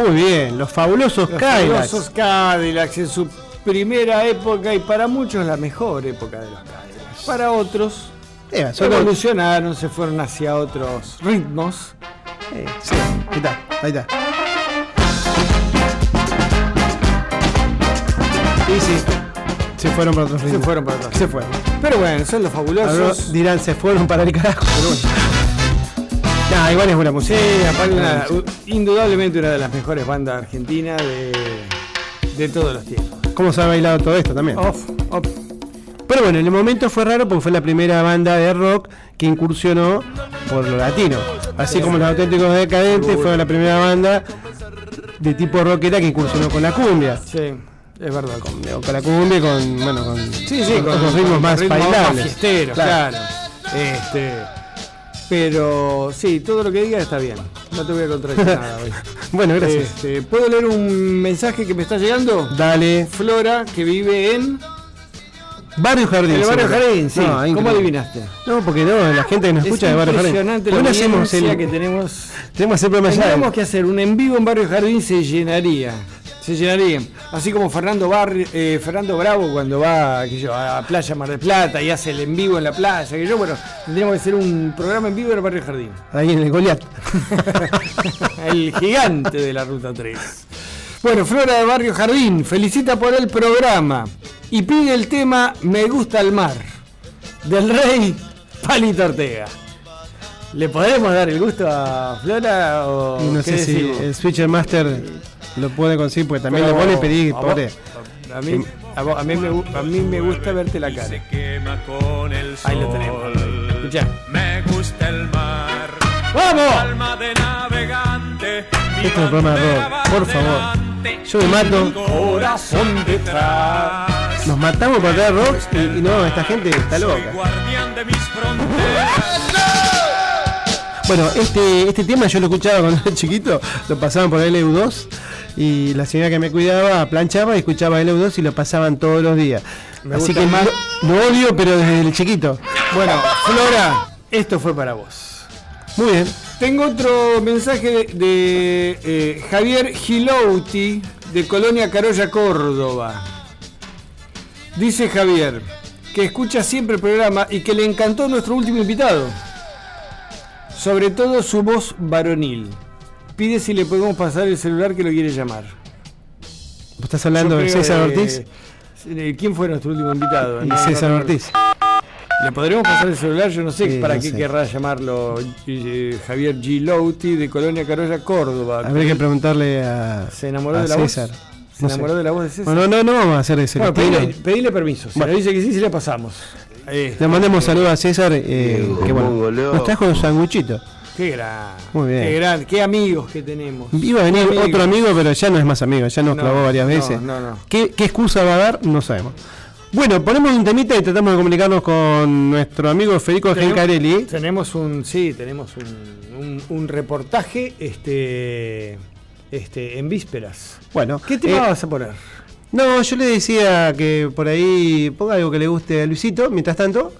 Muy bien, los fabulosos Los Cadillacs. fabulosos Cadillacs en su primera época y para muchos la mejor época de los Cadillacs. Para otros Eh, son- evolucionaron, se fueron hacia otros ritmos. Eh, sí, ahí está, ahí está. Y sí, se fueron para otros Se ritmos. fueron para otros Se fueron. Pero bueno, son los fabulosos. Dirán, se fueron para el carajo, pero bueno. Nah, igual es buena una- u- indudablemente una de las mejores bandas argentinas de, de todos los tiempos. ¿Cómo se ha bailado todo esto también? Off, off. Pero bueno, en el momento fue raro porque fue la primera banda de rock que incursionó por lo latino. Así como los auténticos decadentes fue la primera banda de tipo rockera que incursionó con la cumbia. Sí, es verdad. Con, con la cumbia con, bueno, con, Sí, sí, con otros ritmos más bailables. claro. Este, pero sí, todo lo que digas está bien. No te voy a contradecir nada hoy. Bueno, gracias. Este, ¿Puedo leer un mensaje que me está llegando? Dale. Flora, que vive en Barrio Jardín. el barrio. Jardín, sí. No, ¿Cómo adivinaste? No, porque no, la gente que nos escucha es de Barrio Jardín. impresionante ¿Por qué la no hacemos el, que tenemos. tenemos que hacer? Tendríamos que hacer un en vivo en Barrio Jardín, se llenaría. Se llenaría. Así como Fernando, Barri- eh, Fernando Bravo cuando va sé yo, a Playa Mar del Plata y hace el en vivo en la playa. Que yo, bueno, tendríamos que hacer un programa en vivo en el Barrio Jardín. Ahí en el Goliat. el gigante de la Ruta 3. Bueno, Flora de Barrio Jardín felicita por el programa y pide el tema Me gusta el mar del rey Palito Ortega. ¿Le podemos dar el gusto a Flora o no sé si el Switcher Master lo puede conseguir, porque también Pero lo pone vos- pobre. A mí, a, vos- a mí me, a mí me gusta verte la cara. quema con el sol. Ahí lo tenemos. Escuchá. Me gusta el mar. ¡Vamos! Alma de navegante. Este es el programa de rock, por favor. Yo me mato. Corazón detrás. Nos matamos para traer rock y, y no, esta gente está loca. Guardián de mis fronteras. Bueno, este, este tema yo lo escuchaba cuando era chiquito, lo pasaban por LU2 y la señora que me cuidaba planchaba y escuchaba LU2 y lo pasaban todos los días. Me Así que más. lo, lo odio, pero desde el chiquito. Bueno, Flora, esto fue para vos. Muy bien. Tengo otro mensaje de, de, eh, Javier Gilouti de Colonia Carolla, Córdoba. Dice Javier que escucha siempre el programa y que le encantó nuestro último invitado. Sobre todo su voz varonil. Pide si le podemos pasar el celular que lo quiere llamar. ¿Vos estás hablando de César Ortiz? de- ¿Quién fue nuestro último invitado? No, César. Ortiz. ¿Le podremos pasar el celular? Yo no sé Sí, para no qué sé. querrá llamarlo eh, Javier Gilouti de Colonia Carolla, Córdoba. Habría que preguntarle a, ¿Se enamoró a de la voz? César. ¿Se enamoró de la voz de César? Bueno, no, no vamos a hacer ese Bueno, pedile, pedile permiso. Si Bueno. nos dice que sí, sí le pasamos. Eh, Le mandamos saludos a César, eh, que bueno, nos trajo un sanguichito. qué gran. Muy bien. Qué gran. Qué amigos que tenemos. Iba a venir amigos. otro amigo, pero ya no es más amigo, ya nos No, clavó varias veces. no, no. ¿Qué, qué excusa va a dar? No sabemos. Bueno, ponemos un temita y tratamos de comunicarnos con nuestro amigo Federico Gencarelli. Tenemos un, sí, tenemos un, un- un reportaje este, este, en vísperas. Bueno, ¿Qué tema eh, vas a poner? No, yo le decía que por ahí ponga algo que le guste a Luisito. Mientras tanto,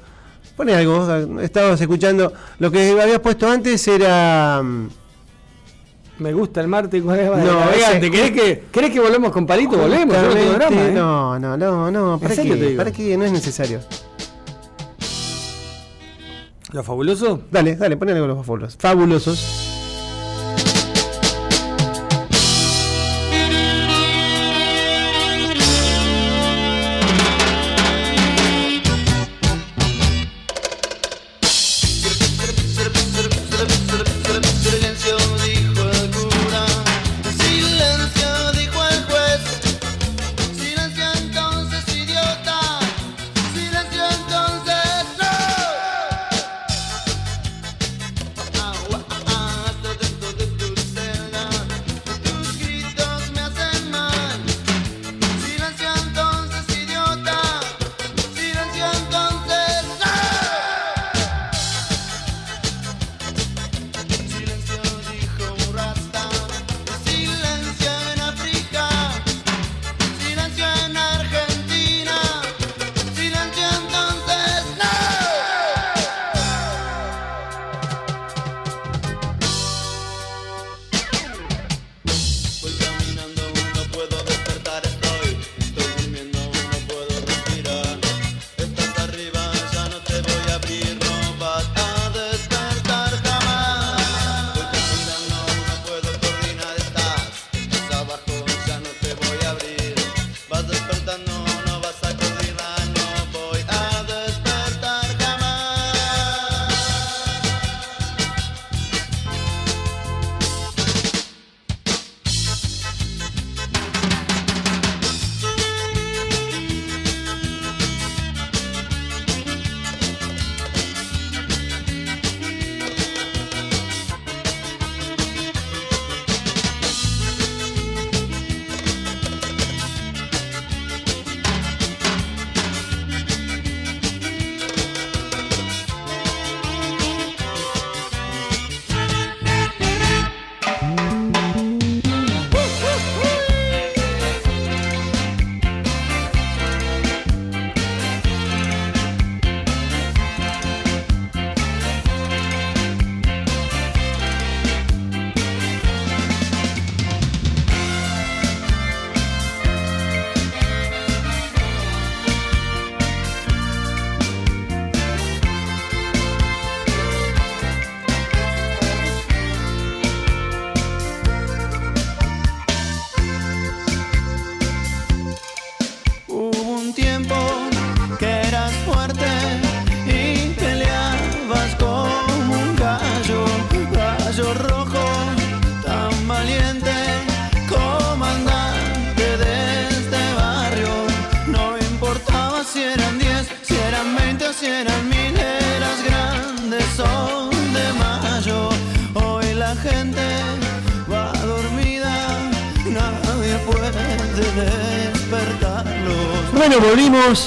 pone algo. Estábamos escuchando. Lo que habías puesto antes era. Me gusta el martes con el No, ese- ¿Querés que, ¿Querés que volvemos con Palito? Volvemos. yo no tengo justamente- drama, ¿eh? No, no, no, no. ¿Para qué? digo? ¿Para qué? No es necesario. ¿Lo fabuloso? Dale, dale, pon algo de los fabulosos. Fabulosos.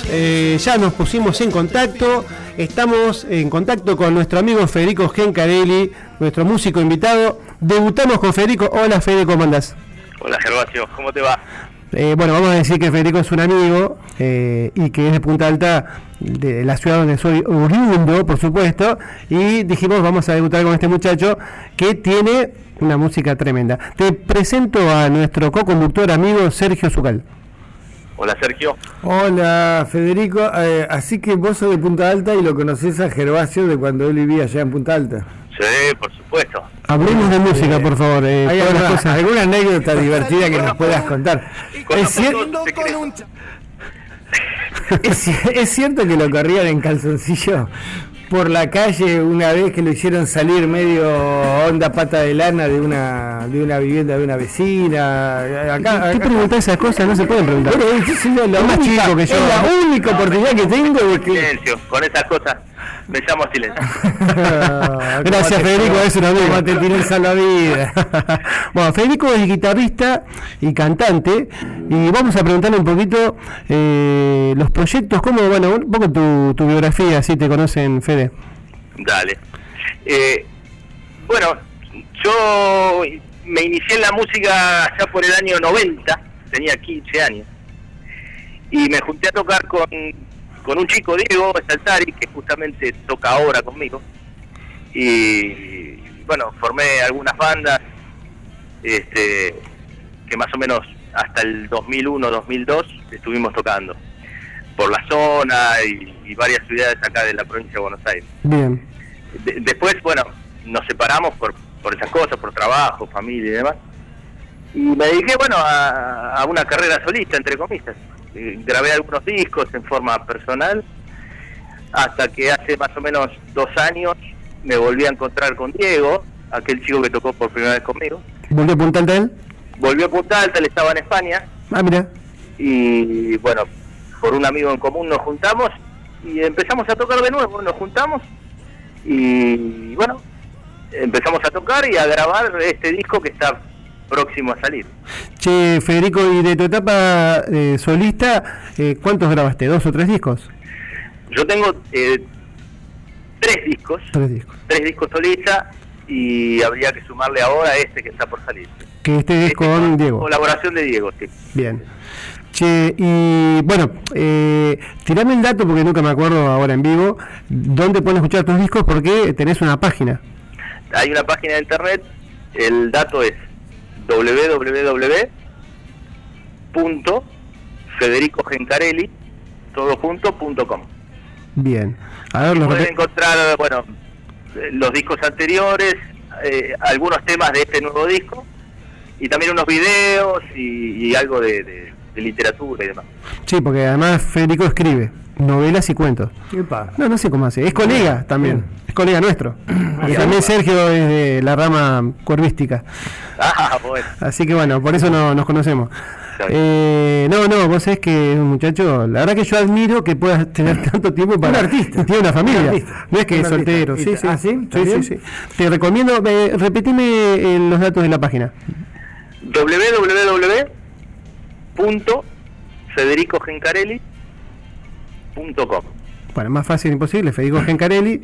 Eh, ya nos pusimos en contacto. Estamos en contacto con nuestro amigo Federico Gencarelli, nuestro músico invitado. Debutamos con Federico. Hola Federico, ¿cómo andás? Hola Gervasio, ¿cómo te va? Eh, bueno, vamos a decir que Federico es un amigo eh, y que es de Punta Alta, de la ciudad donde soy oriundo, por supuesto. Y dijimos, vamos a debutar con este muchacho que tiene una música tremenda. Te presento a nuestro co-conductor amigo Sergio Zucal. Hola Sergio. Hola Federico, Eh, así que vos sos de Punta Alta y lo conocés a Gervasio de cuando él vivía allá en Punta Alta. Sí, por supuesto. Hablemos de música, por favor. eh, ¿Hay las alguna, cosas. alguna anécdota divertida que nos puedas contar? ¿Es, cier- es ci- es cierto que lo corrían en calzoncillo por la calle una vez que lo hicieron salir medio onda pata de lana de una de una vivienda de una vecina? Acá, ¿Qué acá- preguntás esas cosas? No se pueden preguntar. Bueno, es es la, Es más única, chico que yo. es la única oportunidad que tengo de que... Silencio, con esas cosas me llamo silencio. Gracias, Federico, es un amigo. ¿Cómo te tiré el salvavidas? bueno, Federico es guitarrista y cantante y vamos a preguntarle un poquito eh, los proyectos, cómo, bueno, un poco tu, tu biografía, si te conocen, Fede. Dale. Eh, bueno, yo me inicié en la música ya por el año 90, tenía 15 años, y me junté a tocar con, con un chico, Diego Saltari, que justamente toca ahora conmigo, y bueno, formé algunas bandas, este, que más o menos hasta el 2001-2002 estuvimos tocando por la zona y, y varias ciudades acá de la provincia de Buenos Aires. Bien. De- después, bueno, nos separamos por, por esas cosas, por trabajo, familia y demás. Y me dediqué, bueno, a, a una carrera solista, entre comillas. Eh, grabé algunos discos en forma personal, hasta que hace más o menos dos años me volví a encontrar con Diego, aquel chico que tocó por primera vez conmigo. ¿Volvió a Punta Alta él? Volvió a Punta Alta, él estaba en España, Ah, mira. y bueno, por un amigo en común nos juntamos y empezamos a tocar de nuevo, nos juntamos y bueno, empezamos a tocar y a grabar este disco que está próximo a salir. Che, Federico, y de tu etapa eh, solista, eh, ¿cuántos grabaste? ¿Dos o tres discos? Yo tengo eh, tres discos, Tres discos. tres discos solistas y habría que sumarle ahora este que está por salir. Que este es con Diego. Colaboración de Diego, sí. Bien. Che, y bueno, eh, tirame el dato porque nunca me acuerdo ahora en vivo, dónde pueden escuchar tus discos porque tenés una página. Hay una página de internet, el dato es www.federicogencarelli todo junto, punto com. Bien. A ver, los Pueden encontrar, bueno, eh, los discos anteriores, eh, algunos temas de este nuevo disco, y también unos videos y, y algo de, de- de literatura y demás. Sí, porque además Federico escribe novelas y cuentos. No, no sé cómo hace. Es colega también. Es colega nuestro. Y también Sergio es de la rama cuervística. Ah, bueno. Así que bueno, por eso no, nos conocemos. Eh, no, no, vos sabés que es un muchacho, la verdad que yo admiro que puedas tener tanto tiempo para... Un artista. Y tiene una familia. Un artista. No es que Un es soltero. artista. Sí, sí. ¿Ah, sí? sí, sí, sí. Te recomiendo, eh, repetime eh, los datos de la página. www.federicogencarelli.com Bueno, más fácil imposible, Federico Gencarelli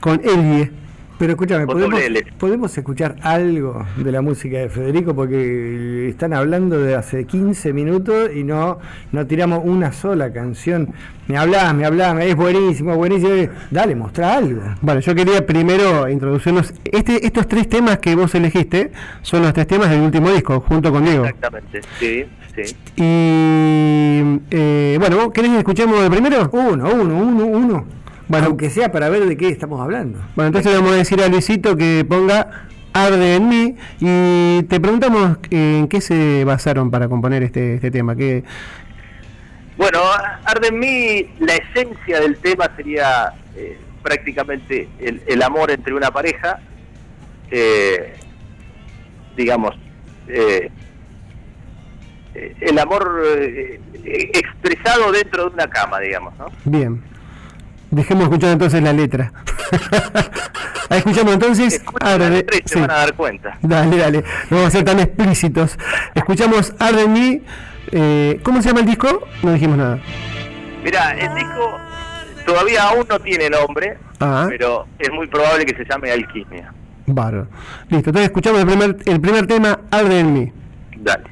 con Elie. Pero escúchame, ¿podemos. ¿podemos escuchar algo de la música de Federico? Porque están hablando de hace 15 minutos y no, no tiramos una sola canción. Me hablás, me hablás, es buenísimo, buenísimo. Dale, mostrá algo. Bueno, yo quería primero introducirnos. Este, estos tres temas que vos elegiste son los tres temas del último disco, junto con Diego. Exactamente, sí, sí. Y eh, bueno, ¿vos ¿querés que escuchemos el primero? Uno, uno, uno, uno. Bueno, Aunque sea para ver de qué estamos hablando. bueno, entonces le vamos a decir a Luisito que ponga Arde en mí y te preguntamos eh, en qué se basaron para componer este, este tema. Que Bueno, Arde en mí, la esencia del tema sería eh, prácticamente el, el amor entre una pareja, eh, digamos, eh, eh, el amor eh, expresado dentro de una cama, digamos, ¿no? Bien. Dejemos escuchar entonces la letra. Ahí escuchamos entonces. Arde- la se van a dar cuenta. Dale, dale. No vamos a ser tan explícitos. Escuchamos Arde mí. Eh, ¿Cómo se llama el disco? No dijimos nada. Mira, el disco todavía aún no tiene nombre, Ah. pero es muy probable que se llame Alquimia. Bárbaro. Listo, entonces escuchamos el primer, el primer tema, Arde en mí. Dale.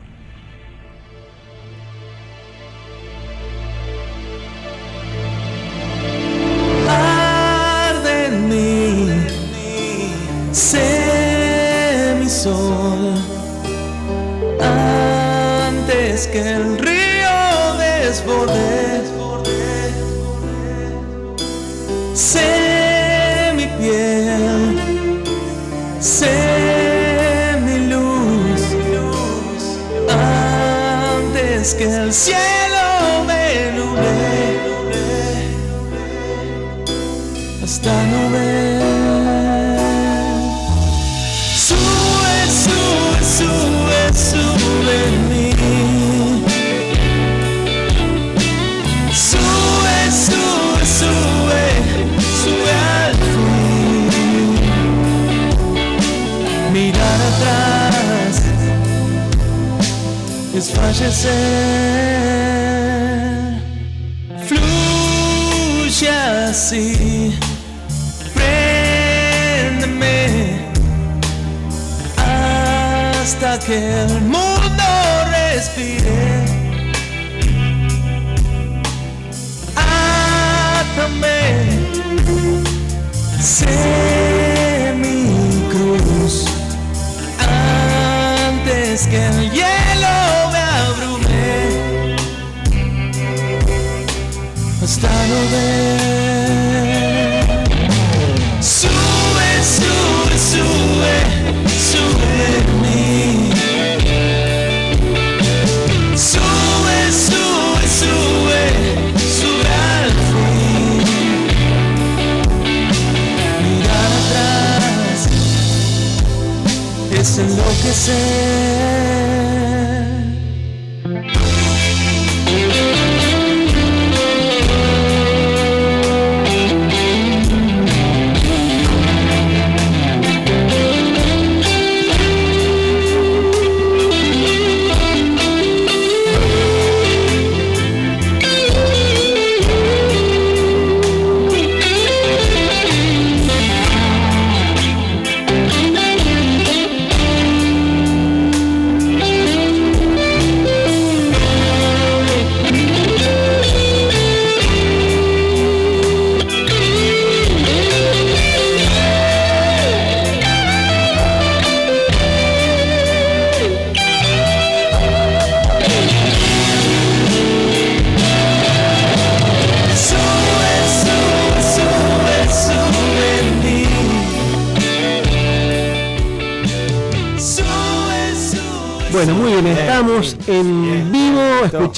Sé mi sol, antes que el río desborde, sé mi piel, sé mi luz, antes que el cielo me nuble hasta no. Es fallecer. Fluye así préndeme hasta que el mundo respire. Átame, sé mi cruz antes que el hielo hasta no ver.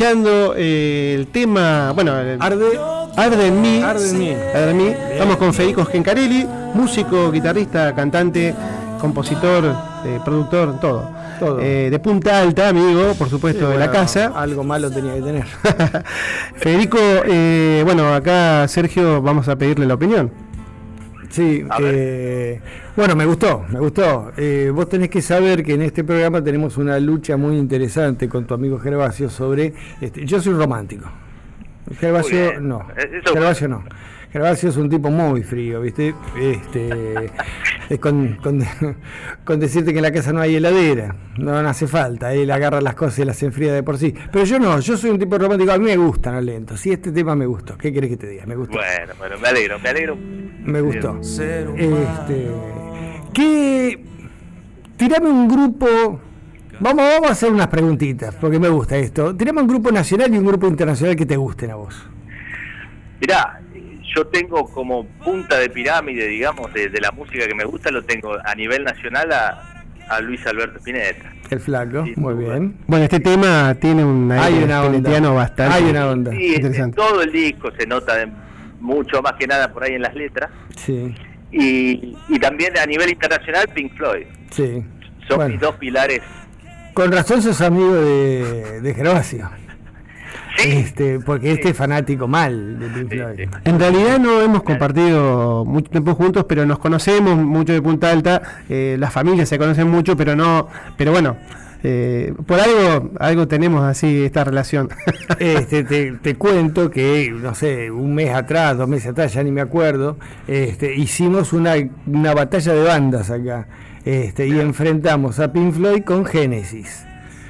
Escuchando eh, el tema, bueno, el- Arde, Arde en mí. Arde en mí. Arde en mí. Estamos con Federico Gencarelli, músico, guitarrista, cantante, compositor, eh, productor, todo. Todo. Eh, de Punta Alta, amigo, por supuesto, Sí, de la casa. Algo malo tenía que tener. Federico, eh, bueno, acá Sergio vamos a pedirle la opinión. Sí, eh, bueno, me gustó, me gustó. Eh, vos tenés que saber que en este programa tenemos una lucha muy interesante con tu amigo Gervasio sobre... Este, yo soy romántico. Gervasio Muy bien. no. Eh, Gervasio no. Gervasio es un tipo muy frío, ¿viste? Este, es con, con, con decirte que en la casa no hay heladera, no, no hace falta, él agarra las cosas y las enfría de por sí. Pero yo no, yo soy un tipo romántico, a mí me gustan los lentos, sí, este tema me gustó, ¿qué querés que te diga? Me gustó. Bueno, bueno, me alegro, me alegro. Me gustó. Este, ¿Qué? Tirame un grupo. Vamos, vamos a hacer unas preguntitas, porque me gusta esto. Tirame un grupo nacional y un grupo internacional que te gusten a vos. Mirá, yo tengo como punta de pirámide, digamos, de, de la música que me gusta, lo tengo a nivel nacional a, a Luis Alberto Spinetta. El flaco, muy bien. Bueno, este tema tiene un Hay una onda. bastante Hay una onda. Sí, en interesante. todo el disco se nota de- mucho más que nada por ahí en las letras. Sí, Y, y también a nivel internacional, Pink Floyd. sí. Son Bueno. mis dos pilares. Con razón sos amigo de, de Gervasio. Sí, Este, porque este es fanático mal de Pink Floyd. En realidad no hemos compartido mucho tiempo juntos, pero nos conocemos mucho de Punta Alta. eh, las familias se conocen mucho, pero no. Pero bueno, eh, por algo, algo tenemos así esta relación. Este, te, te cuento que, no sé, un mes atrás, dos meses atrás, ya ni me acuerdo, este, hicimos una, una batalla de bandas acá. Este, y enfrentamos a Pink Floyd con Genesis.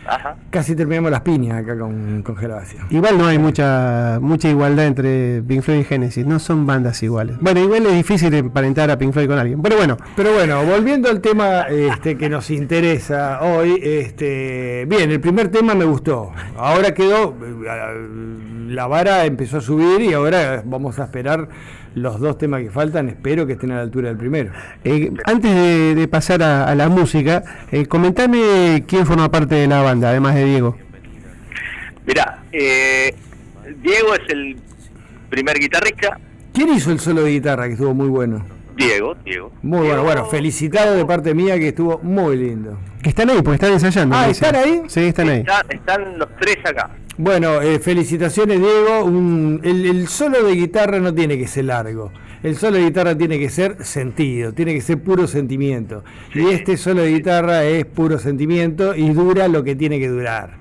Ajá. Casi terminamos las piñas acá con, con Gervasio. Igual no hay mucha mucha igualdad entre Pink Floyd y Genesis, no son bandas iguales. Bueno, igual es difícil emparentar a Pink Floyd con alguien, pero bueno. Pero bueno, volviendo al tema este, que nos interesa hoy, este, bien, el primer tema me gustó. Ahora quedó, eh, la vara empezó a subir y ahora vamos a esperar los dos temas que faltan, espero que estén a la altura del primero. Eh, antes de, de pasar a, a la música, eh, comentame quién forma parte de la banda, además de Diego. Mirá, eh, Diego es el primer guitarrista. ¿Quién hizo el solo de guitarra que estuvo muy bueno? Diego, Diego. Muy bueno, bueno, felicitado de parte mía que estuvo muy lindo. Que están ahí, porque están ensayando. Ah. ¿están ahí? Sí, están ahí. Están los tres acá. Bueno, eh, felicitaciones Diego. Un- el, el solo de guitarra no tiene que ser largo. El solo de guitarra tiene que ser sentido, tiene que ser puro sentimiento. Y este solo de guitarra es puro sentimiento y dura lo que tiene que durar.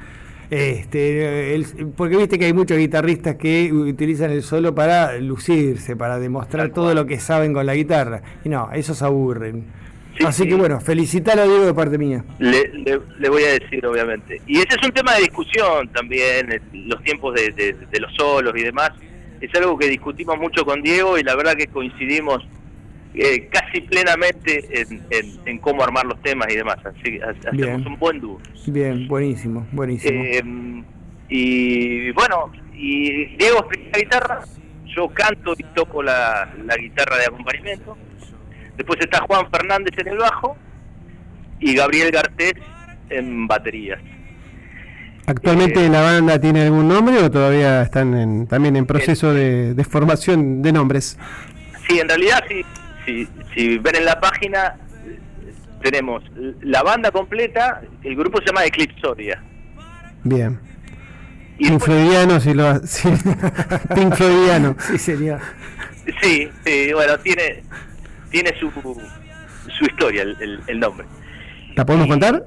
Este, el- porque viste que hay muchos guitarristas que utilizan el solo para lucirse, para demostrar todo lo que saben con la guitarra. Y no, esos aburren. Así sí. que bueno, felicitar a Diego de parte mía. Le, le- le voy a decir, obviamente. Y ese es un tema de discusión también, los tiempos de, de- de los solos y demás. Es algo que discutimos mucho con Diego y la verdad que coincidimos eh, casi plenamente en, en- en cómo armar los temas y demás. Así que ha- hacemos Bien. un buen dúo. Bien, buenísimo, buenísimo. Eh, y bueno, y Diego explica la guitarra, yo canto y toco la, la guitarra de acompañamiento. Después está Juan Fernández en el bajo y Gabriel Gartés en baterías. ¿Actualmente la banda tiene algún nombre o todavía están en- también en proceso de, de formación de nombres? Sí, en realidad, si, si, si ven en la página, eh, tenemos la banda completa, el grupo se llama Eclipsoria. Bien. Pink Floydiano, si lo ha- sí. Pink Floydiano. Sí, sería. Sí, sí, bueno, tiene, tiene su, su historia el, el- el nombre. ¿La podemos contar?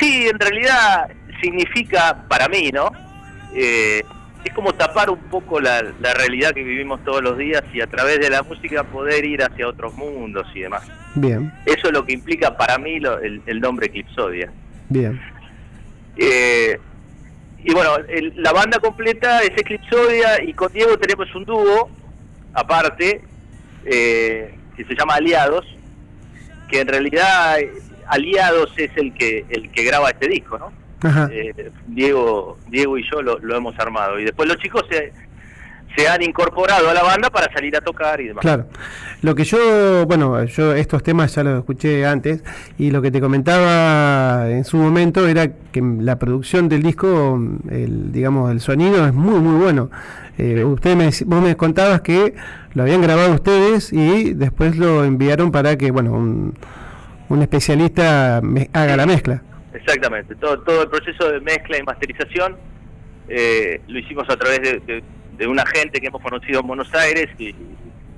Sí, en realidad significa para mí, ¿no? Eh, es como tapar un poco la, la realidad que vivimos todos los días y a través de la música poder ir hacia otros mundos y demás. Bien, Eso es lo que implica para mí lo- el, el nombre Eclipsodia. bien. Eh, y bueno, el- la banda completa es Eclipsodia y con Diego tenemos un dúo aparte eh, que se llama Aliados, que en realidad Aliados es el que el que graba este disco, ¿no? Eh, Diego Diego y yo lo, lo hemos armado y después los chicos se, se han incorporado a la banda para salir a tocar y demás. Claro. Lo que yo, bueno, yo estos temas ya los escuché antes y lo que te comentaba en su momento era que la producción del disco, el, digamos, el sonido es muy, muy bueno. Eh, usted me, vos me contabas que lo habían grabado ustedes y después lo enviaron para que, bueno, un, un especialista me- haga la mezcla. Exactamente, todo, todo el proceso de mezcla y masterización eh, lo hicimos a través de, de- de un agente que hemos conocido en Buenos Aires y,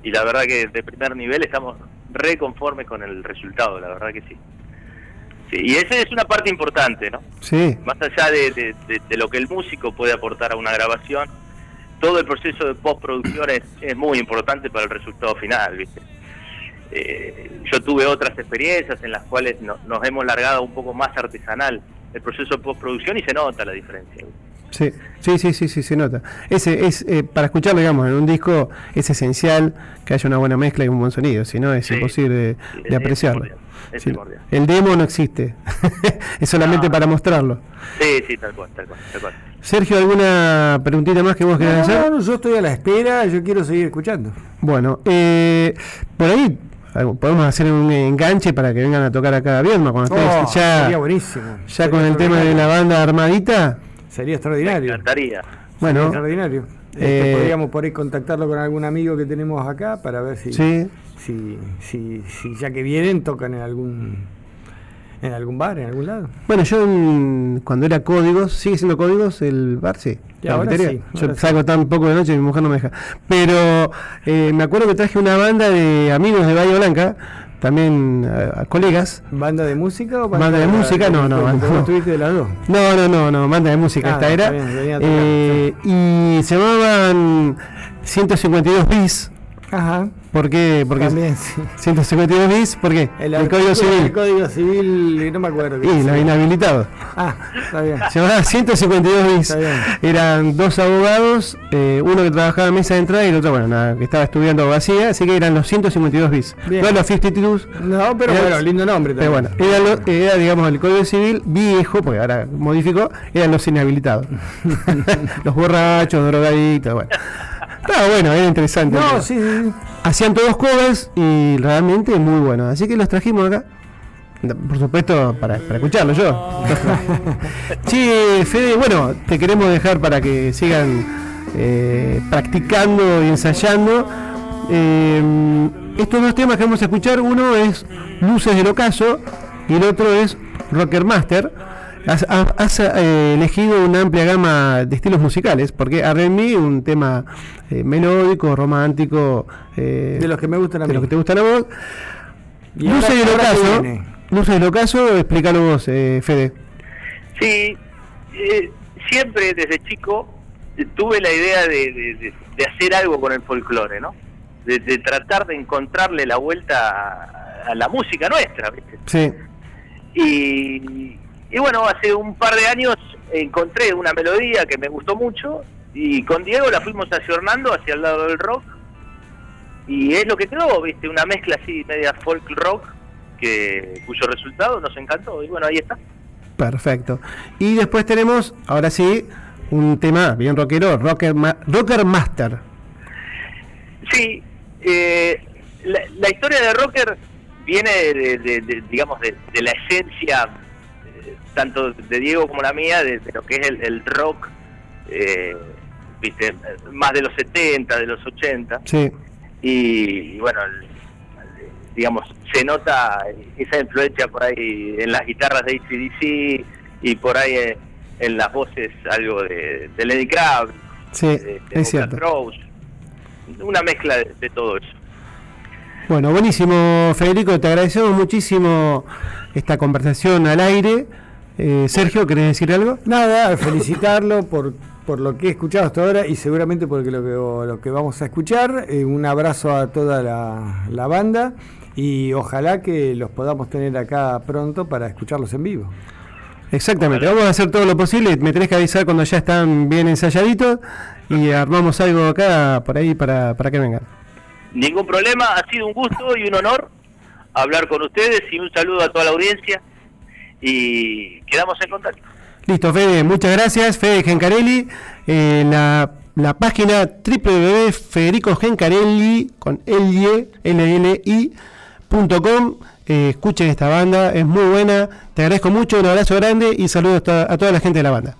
y la verdad que de primer nivel estamos re conformes con el resultado, la verdad que sí. sí y esa es una parte importante, ¿no? Sí. Más allá de, de- de- de lo que el músico puede aportar a una grabación, todo el proceso de postproducción es, es muy importante para el resultado final, ¿viste? Eh, yo tuve otras experiencias en las cuales no- nos hemos largado un poco más artesanal el proceso de postproducción y se nota la diferencia. Sí, sí, sí, sí, sí, se nota. Ese es eh, para escucharlo, digamos, en un disco es esencial que haya una buena mezcla y un buen sonido, si no es Sí, imposible de, apreciarlo. es Sí, el demo no existe, es solamente para mostrarlo. Sí, sí, tal cual, tal cual, tal cual. Sergio, ¿alguna preguntita más que vos No, querés hacer? no, no, yo estoy a la espera, yo quiero seguir escuchando. Bueno, eh, por ahí podemos hacer un enganche para que vengan a tocar acá a Viedma cuando Oh, estés ya, sería buenísimo. ya Sería con el tema de la banda armadita. Sería extraordinario. Me encantaría. Bueno, Sería extraordinario. Este, eh, podríamos por ahí contactarlo con algún amigo que tenemos acá para ver si, Sí. si, si, si ya que vienen tocan en algún ¿En algún bar, en algún lado? Bueno, yo en- cuando era códigos, sigue siendo códigos el bar, sí. Y ahora yo sí. salgo tan poco de noche y mi mujer no me deja. Pero eh, me acuerdo que traje una banda de amigos de Bahía Blanca, también eh, colegas. ¿Banda de música o Banda de música, no, no, banda- ¿Vos no. de las dos? No, no, no, no, banda de música Ah, esta era. bien, Eh, y se llamaban 152 bis. Ajá. ¿Por qué? Porque También, sí. 152 bis, ¿por qué? El, El, Código Civil. del Código Civil, no me acuerdo. Y dice. los inhabilitados. Ah, está bien. Se llamaba 152 bis. Está bien. Eran dos abogados, eh, uno que trabajaba en mesa de entrada y el otro, bueno, nada, que estaba estudiando abogacía, así que eran los 152 bis. Bien. No los 52. No, pero bueno, lindo nombre Pero también. bueno, era, lo- era, digamos, el Código Civil viejo, porque ahora modificó, eran los inhabilitados. los borrachos, drogadictos, bueno. Estaba bueno, era interesante. No, sí, sí, sí. Hacían todos covers y realmente muy buenos. Así que los trajimos acá. Por supuesto, para, para escucharlo yo. sí, Fede, bueno, te queremos dejar para que sigan eh, practicando y ensayando. Eh, estos dos temas que vamos a escuchar, uno es Luces del Ocaso y el otro es Rocker Master. Has, has- eh, elegido una amplia gama de estilos musicales, porque R&B un tema eh, melódico, romántico, eh, De los que me gustan a de mí. los que te gustan a vos. Y Luces del Ocaso. Luces del Ocaso, explícalo vos, eh, Fede. Sí, eh, siempre desde chico tuve la idea de, de- de- de hacer algo con el folclore, ¿no? De, de tratar de encontrarle la vuelta a, a la música nuestra, ¿viste? Sí. Y, y bueno, hace un par de años encontré una melodía que me gustó mucho y con Diego la fuimos ayornando hacia el lado del rock y es lo que quedó, ¿viste? Una mezcla así media folk rock que cuyo resultado nos encantó y bueno, ahí está. Perfecto. Y después tenemos, ahora sí, un tema bien rockero, Rocker, Ma- Rocker Master. Sí, eh, la, la historia de Rocker viene de, de- de, digamos, de, de la esencia, tanto de Diego como la mía, de, de lo que es el, el rock, eh, viste, más de los 70, de los 80. Sí. Y, y bueno, el- digamos, se nota esa influencia por ahí en las guitarras de ACDC y por ahí eh, en las voces algo de, de Lenny Kravitz, Sí, de, de es cierto. Rose, una mezcla de, de todo eso. Bueno, buenísimo, Federico, te agradecemos muchísimo esta conversación al aire. Eh, Sergio, ¿querés decir algo? Nada, felicitarlo por, por lo que he escuchado hasta ahora y seguramente por lo que, lo que vamos a escuchar. Eh, un abrazo a toda la, la banda y ojalá que los podamos tener acá pronto para escucharlos en vivo. Exactamente, vamos a hacer todo lo posible. Me tenés que avisar cuando ya están bien ensayaditos y armamos algo acá por ahí para, para que vengan. Ningún problema, ha sido un gusto y un honor hablar con ustedes y un saludo a toda la audiencia y quedamos en contacto. Listo, Fede, muchas gracias. Fede Gencarelli, eh, la, la página www.federicogencarelli con L .com. Eh, escuchen esta banda, es muy buena. Te agradezco mucho, un abrazo grande y saludos a toda la gente de la banda.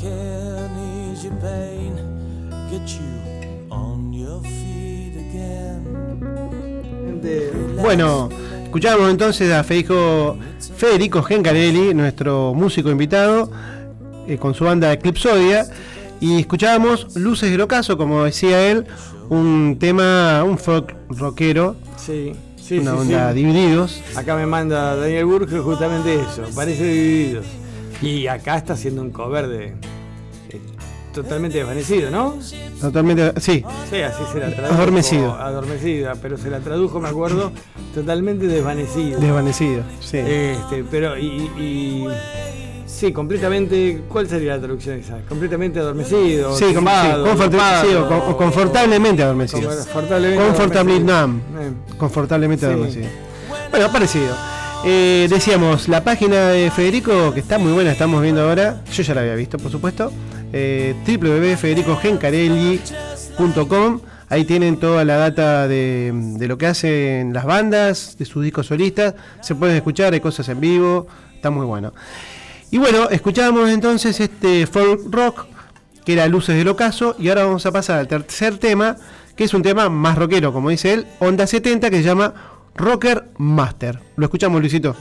Can ease your pain, get you on your feet again. Bueno, escuchábamos entonces a Federico, Federico Gencarelli, nuestro músico invitado, eh, con su banda Eclipsodia, y escuchábamos Luces del Ocaso, como decía él, un tema, un folk rockero, Sí, sí, una sí, onda sí. Divididos. Acá me manda Daniel Burke justamente eso, parece divididos. Y acá está haciendo un cover de. totalmente desvanecido, ¿no? Totalmente, sí, Sí, así se la tradujo. Adormecido. Adormecida, pero se la tradujo, me acuerdo, totalmente desvanecido. desvanecido. Sí. Este, pero, y, y- Sí, completamente. ¿Cuál sería la traducción esa? Completamente adormecido. Sí, com- sí, o o confortablemente adormecido. Confortablemente adormecido. Confortablemente Sí. adormecido. Bueno, parecido. Eh, decíamos, la página de Federico, que está muy buena, estamos viendo ahora, yo ya la había visto, por supuesto, eh, www.federicogencarelli.com. Ahí tienen toda la data de, lo que hacen las bandas, de sus discos solistas. Se pueden escuchar, hay cosas en vivo, está muy bueno. Y bueno, escuchábamos entonces este folk rock, que era Luces del Ocaso, y ahora vamos a pasar al tercer tema, que es un tema más rockero, como dice él, Onda 70, que se llama Rocker Master. ¿Lo escuchamos, Luisito?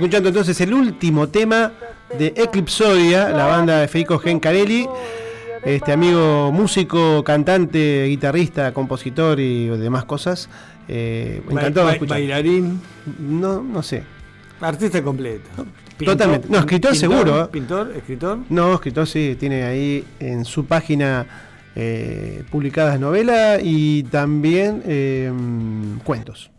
Escuchando entonces el último tema de Eclipsodia, la banda de Federico Gencarelli. Este amigo músico, cantante, guitarrista, compositor y demás cosas. Eh, encantado de escuchar. Bailarín. No, no sé. Artista completo. Totalmente. No, escritor pintor, seguro, ¿eh? Pintor, escritor. No, escritor sí, tiene ahí en su página eh, publicadas novelas y también eh, cuentos.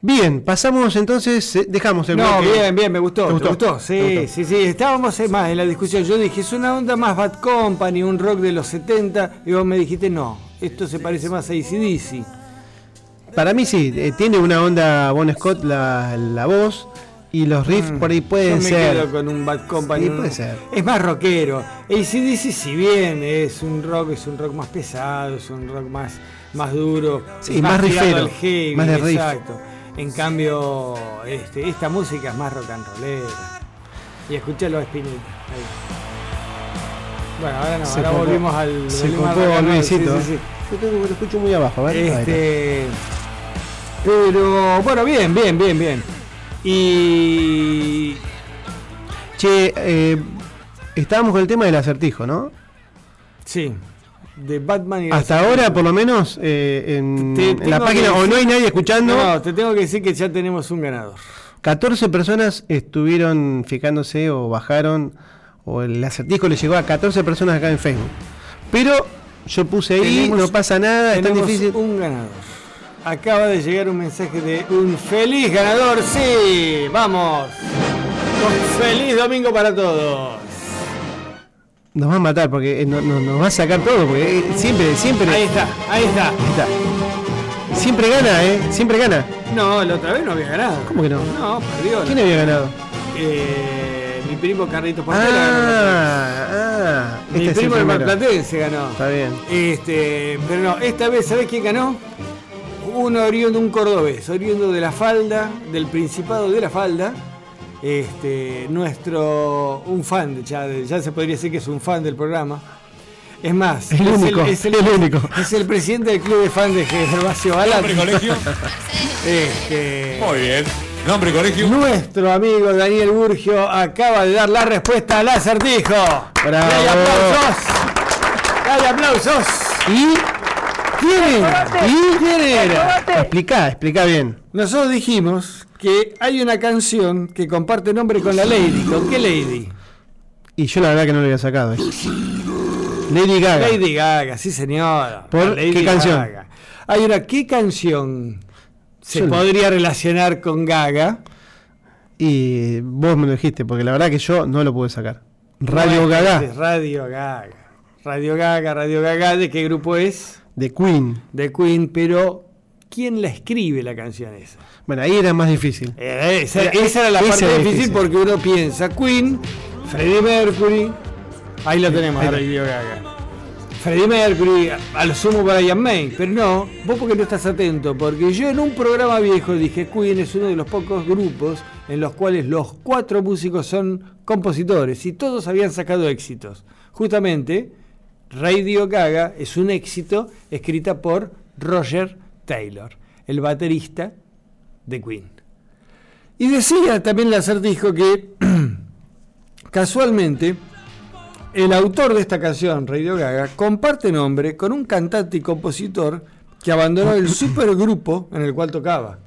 Bien, pasamos entonces, eh, dejamos el No, bloque. bien, bien, me gustó. ¿Te ¿Te gustó? Sí, ¿Te gustó? sí, sí. Estábamos eh, más en la discusión. Yo dije, es una onda más Bad Company, un rock de los 70. Y vos me dijiste, no, esto se parece más a ACDC. Para mí sí, eh, tiene una onda Bon Scott la, la voz y los riffs por ahí Mm. Yo pueden me ser. quedo con un Bad Company. Sí, puede ser. Es más rockero. ACDC, si bien es un rock, es un rock más pesado, es un rock más, más duro. Sí, más tirado riffero, heavy, más de riff. Exacto. En cambio, este, esta música es más rock and rollera. Y escuchalo a Spinetta. Bueno, ahora no, Se ahora volvimos al. se Luisito. sí, sí, sí. Yo tengo que lo escucho muy abajo, a ver. Ahí está. Este, pero bueno, bien, bien, bien, bien. Y Che, eh, estábamos con el tema del acertijo, ¿no? sí, de Batman y Hasta ahora, por lo menos, eh, en, la página, o no hay nadie escuchando, No, te tengo que decir que ya tenemos un ganador. 14 personas estuvieron fijándose o bajaron, o el acertijo le llegó a 14 personas acá en Facebook. Pero yo puse ahí, Tenemos- no pasa nada, es tan difícil. un ganador. Acaba de llegar un mensaje de un feliz ganador. Sí, vamos. Un feliz domingo para todos. Nos va a matar porque eh, no- no- nos va a sacar todo, porque eh, siempre, siempre. Ahí está, ahí está. Ahí está. Siempre gana, ¿eh? Siempre gana. No, la otra vez no había ganado. ¿Cómo que no? No, perdió. ¿Quién había ganado? Eh, mi primo Carlitos Portela ganó la otra vez. Ah, ah. Mi este primo el. Marplatense ganó. Está bien. Este, pero no, esta vez, ¿sabés quién ganó? Uno oriundo, un cordobés, oriundo de la falda, del Principado de la Falda. Este, nuestro, un fan, ya, de- ya se podría decir que es un fan del programa. Es más, El es único, es el único. Es el presidente del club de fans de Gervasio Balán. ¿Nombre y colegio? Este, Muy bien. Nombre y colegio. nuestro amigo Daniel Burgio acaba de dar la respuesta al acertijo. Bravo. ¡Dale aplausos! ¡Dale aplausos! ¿Y quién era? ¿Y quién era? Explica, explica bien. Nosotros dijimos que hay una canción que comparte nombre con la Lady. ¿Con qué Lady? Y yo la verdad que no lo había sacado. eh. Lady Gaga. Lady Gaga, sí señora. ¿Por Lady qué canción? Gaga. Hay una, ¿qué canción se Yo no- podría relacionar con Gaga? Y vos me lo dijiste, porque la verdad que yo no lo pude sacar. Radio No, Gaga, Radio Gaga. Radio Gaga, Radio Gaga, ¿de qué grupo es? de Queen. De Queen, pero ¿quién la escribe la canción esa? Bueno, ahí era más difícil. Eh, esa, Era- esa era la esa parte era difícil, difícil. porque uno piensa Queen, Freddie Mercury, ahí lo tenemos, ahí a está. Radio Gaga. Freddie Mercury, a lo sumo Brian May, pero no, vos porque no estás atento, porque yo en un programa viejo dije Queen es uno de los pocos grupos en los cuales los cuatro músicos son compositores y todos habían sacado éxitos. Justamente, Radio Gaga es un éxito escrita por Roger Taylor, el baterista de Queen. Y decía también el acertijo que casualmente el autor de esta canción, Radio Gaga, comparte nombre con un cantante y compositor que abandonó el supergrupo en el cual tocaba.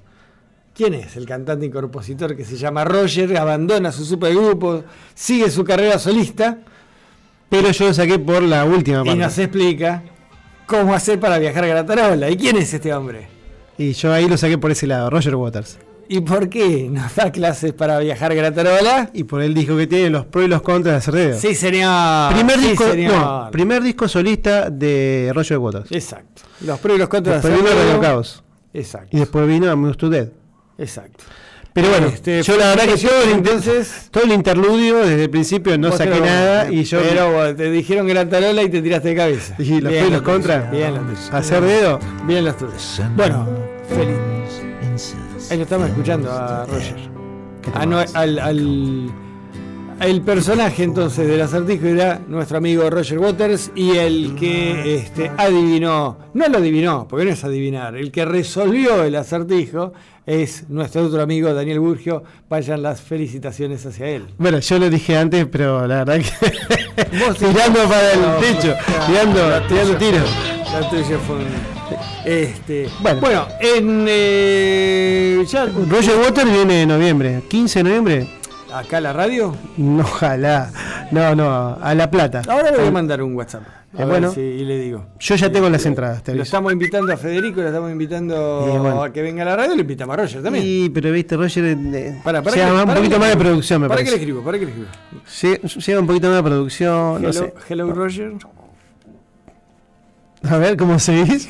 ¿Quién es el cantante y compositor que se llama Roger? Abandona su supergrupo, sigue su carrera solista Pero yo lo saqué por la última y parte. nos explica cómo hacer para viajar a Gratarola. ¿Y quién es este hombre? Y yo ahí lo saqué por ese lado, Roger Waters. ¿Y por qué nos da clases para viajar Gratarola? Y por el disco que tiene los pros y los contras de hacer dedo. Sí, señor. Primer Sí, disco, señor. no, primer disco solista de Roger Waters. Exacto. Los pros y los contras. Después de vino hacer Radio dedo. Caos. Exacto. Y después vino Amused to Dead. Exacto. Pero bueno, Este, yo la verdad que el, entonces todo el interludio desde el principio no saqué nada y yo Pero te dijeron Gratarola y te tiraste de cabeza. y los pros y los contras. Bien los tuyos. Hacer dedo. Bien los tuyos. Bueno, feliz. Ahí lo estamos escuchando a Roger. Ah, no, al, al, el personaje entonces del acertijo era nuestro amigo Roger Waters y el que este, adivinó, no lo adivinó, porque no es adivinar, el que resolvió el acertijo es nuestro otro amigo Daniel Burgio. Vayan las felicitaciones hacia él. Bueno, yo lo dije antes, pero la verdad que. Vos tirando para el No, techo, tirando, tirando tiros. La tuya fue un- Este, Bueno. bueno, en eh, ya Roger Waters viene en noviembre. ¿15 de noviembre? acá la radio. No, ojalá. No, no, a La Plata. Ahora le voy a mandar un WhatsApp. A Eh, ver bueno. si- y le digo. Yo ya tengo las entradas, te Lo estamos invitando a Federico, lo estamos invitando bueno. a que venga a la radio, lo invitamos a Roger también. Sí, pero viste, Roger. eh, Para, para lleva que- un para poquito más de producción, me ¿Para qué le parece. escribo? ¿Para qué le escribo? Lle- Lleva un poquito más de producción, no hello, sé. hello, Roger. A ver, ¿cómo se dice?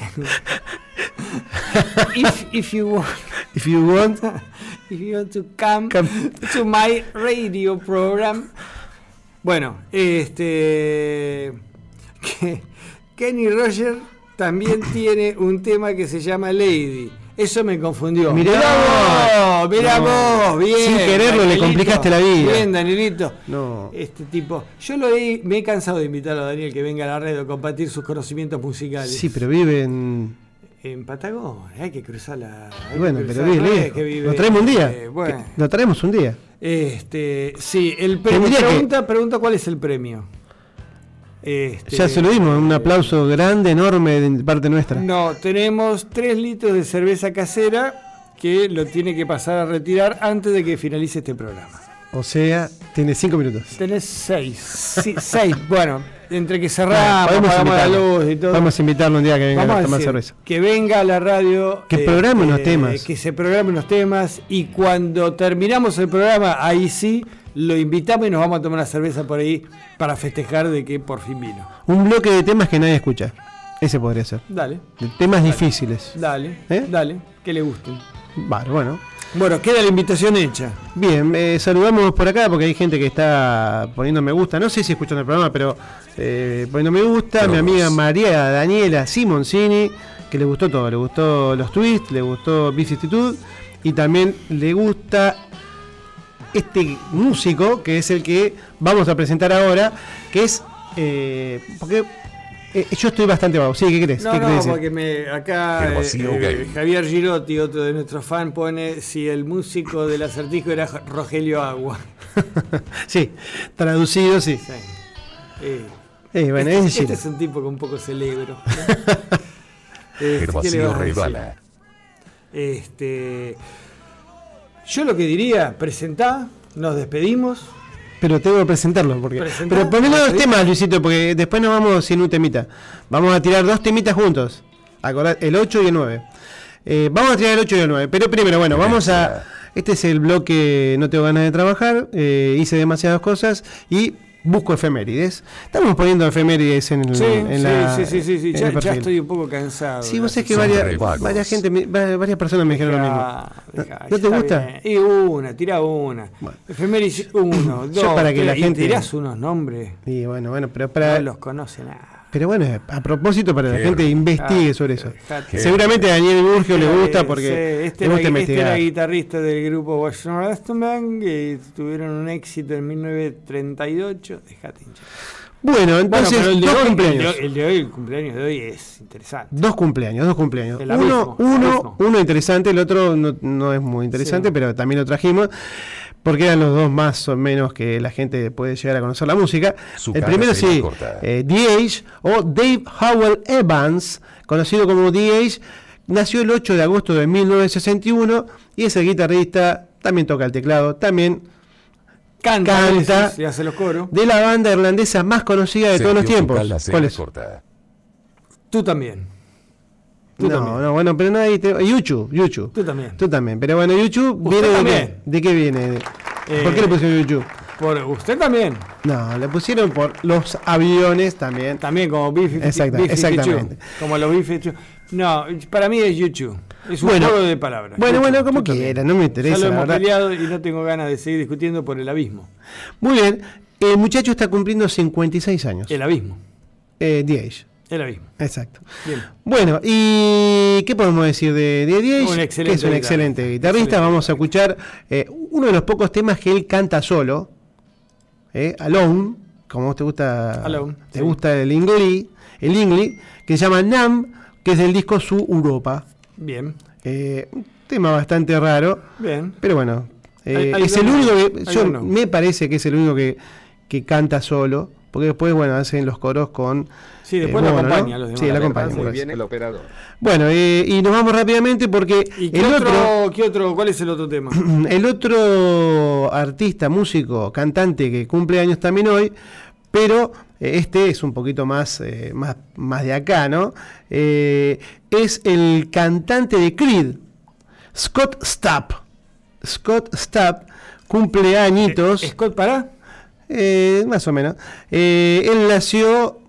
if, if you want, If you want. if you want to come, to my radio program. Bueno, este Kenny Roger también tiene un tema que se llama Lady. Eso me confundió. Mirá vos, mirá No. vos, bien. Sin quererlo le complicaste la vida. Bien, Danielito. No. Este tipo, yo lo he, me he cansado de invitarlo a Daniel que venga a la radio a compartir sus conocimientos musicales. Sí, pero vive en. En Patagonia, hay que cruzar la. Bueno, cruzar, pero vive no es lejos. que vive- Lo traemos un día. eh, bueno. Lo traemos un día. Este, sí, el premio. Que- Pregunta, pregunta cuál es el premio. Este, Ya se lo dimos, un aplauso grande, enorme de parte nuestra. No, tenemos 3 litros de cerveza casera que lo tiene que pasar a retirar antes de que finalice este programa. O sea, tiene cinco minutos. Tenés 6. Sí, 6. bueno, entre que cerramos, podemos apagamos la luz y todo. Vamos a invitarlo un día que venga Vamos a tomar decir, cerveza. que venga a la radio. Que programe unos temas. Que se programe unos temas. Y cuando terminamos el programa, ahí sí, lo invitamos y nos vamos a tomar una cerveza por ahí para festejar de que por fin vino. Un bloque de temas que nadie escucha. Ese podría ser. Dale, De temas difíciles. dale, ¿Eh? dale, que le gusten. Vale, bueno. Bueno, queda la invitación hecha. Bien, eh, saludamos por acá porque hay gente que está poniendo me gusta. No sé si escuchan el programa, pero eh, poniendo me gusta. Mi amiga María Daniela Simoncini, que le gustó todo. Le gustó los twists, le gustó Vicisitud y también le gusta este músico que es el que vamos a presentar ahora, que es. eh, porque eh, yo estoy bastante bajo. Sí, ¿qué crees? No, ¿Qué no, querés decir? porque me, acá eh. Javier Girotti, otro de nuestros fans, pone si el músico del acertijo era Rogelio Agua. sí, traducido, sí. Sí. Eh, Eh, bueno, este, es este es un tipo poco cerebro. Este, El ¿qué le vacío vas a decir? resbala. Este, yo lo que diría, presentá, nos despedimos. Pero tengo que presentarlo. Porque... Presentá, Pero ponelo dos temas, Luisito, porque después nos vamos sin un temita. Vamos a tirar dos temitas juntos. Acordá- el 8 y el 9. Eh, vamos a tirar el 8 y el 9. Pero primero, bueno, vamos a. Este es el bloque No tengo ganas de trabajar. eh, hice demasiadas cosas y busco efemérides. Estamos poniendo efemérides en, el, Sí, en sí, la- sí, sí, sí, sí, Ya, ya estoy un poco cansado. Sí, vos sabés que varias, varias, gente, varias personas me dijeron lo mismo. ¿No te gusta? bien. Y una, tira una. Efemérides, uno, Yo dos, para que la tres, y gente- tirás unos nombres. Y bueno, bueno, pero para. No los conoce nada. Pero bueno, a propósito para que la gente investigue Ah, sobre eso. dejate. Seguramente a Daniel Burgio le gusta Eh, porque sí, este, le gusta era, este investigar. era guitarrista del grupo Washington Rastenberg y tuvieron un éxito en 1938. Dejate hinchar. Bueno, entonces, pero el de, dos hoy, el, cumpleaños. el de hoy, el cumpleaños de hoy es interesante. Dos cumpleaños, dos cumpleaños. El Uno, abismo, uno, abismo. uno interesante, el otro no, no es muy interesante, Sí. pero también lo trajimos porque eran los dos más o menos que la gente puede llegar a conocer la música. Su el primero sí, eh, D.H. o Dave Howell Evans, conocido como D.H., nació el 8 de agosto de 1961 y es el guitarrista, también toca el teclado, también Canta, Canta. y hace los coros. de la banda irlandesa más conocida de todos los tiempos. ¿Cuál es? corta. Tú también. Tú no, también. no, bueno, pero no hay. te- Yuchu, Yuchu. Tú también. Tú también. Pero bueno, Yuchu viene de qué? ¿De qué viene? Eh, ¿Por qué le pusieron Yuchu? Por usted también. No, le pusieron por los aviones también. También como B-52. Exacta- B-52, exactamente. Como los B-52. No, para mí es YouTube. Es un Bueno. juego de palabras. Bueno, bueno, como también. quiera, no me interesa, Ya lo hemos peleado y no tengo ganas de seguir discutiendo por el abismo. Muy bien. El muchacho está cumpliendo 56 años. El abismo. Eh, DH. El abismo. Exacto. Bien. Bueno, ¿y qué podemos decir de? Un que es un excelente guitarrista. Excelente Vamos a escuchar eh, uno de los pocos temas que él canta solo. eh, Alone, como te gusta, Alone, te sí. gusta el Ingli, el que se llama Nam, que es del disco Su Europa. Bien. Eh, un tema bastante raro, Bien. pero bueno, es el único que, yo, me parece que es el único que, que canta solo, porque después, bueno, hacen los coros con... Sí, después lo mono, ¿no? acompaña a los demás. Sí, lo Muy acompaña. bien, pues. el operador. Bueno, eh, y nos vamos rápidamente porque ¿Y qué el otro, otro, qué otro, cuál es el otro tema? el otro artista, músico, cantante que cumple años también hoy, pero eh, este es un poquito más, eh, más, más de acá, ¿no? Eh, es el cantante de Creed, Scott Stapp. Scott Stapp cumple añitos. ¿Scott para? Eh, más o menos. Eh, él nació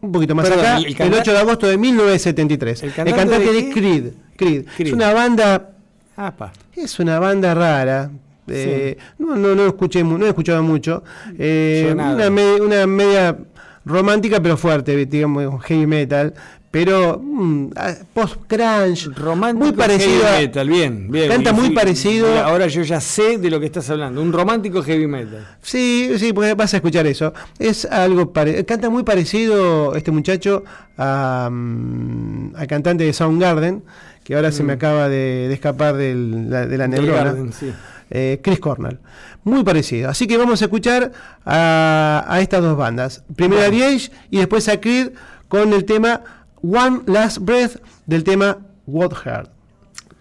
un poquito más Perdón, acá, el el, canta- 8 de agosto de 1973. ¿El El cantante cantante, de de? Creed, Creed. Creed. Es una banda, Apa. es una banda rara. eh, no, no, no escuché, no he escuchado mucho. Eh, una, me- una media romántica pero fuerte, digamos, heavy metal. Pero mm, ah, post-crunch, Romántico muy parecido heavy a- metal, bien, bien. Canta muy sí, parecido. ahora yo ya sé de lo que estás hablando. Un romántico heavy metal. Sí, sí, pues vas a escuchar eso. Es algo pare- canta muy parecido este muchacho a, mm, al cantante de Soundgarden, que ahora se me acaba de, de escapar del- la- de la Mm. Neurona. Garden, sí. Eh, Chris Cornell. Muy parecido. Así que vamos a escuchar a, a estas dos bandas. Primero a The Age y después a Creed con el tema One Last Breath del tema What Heart.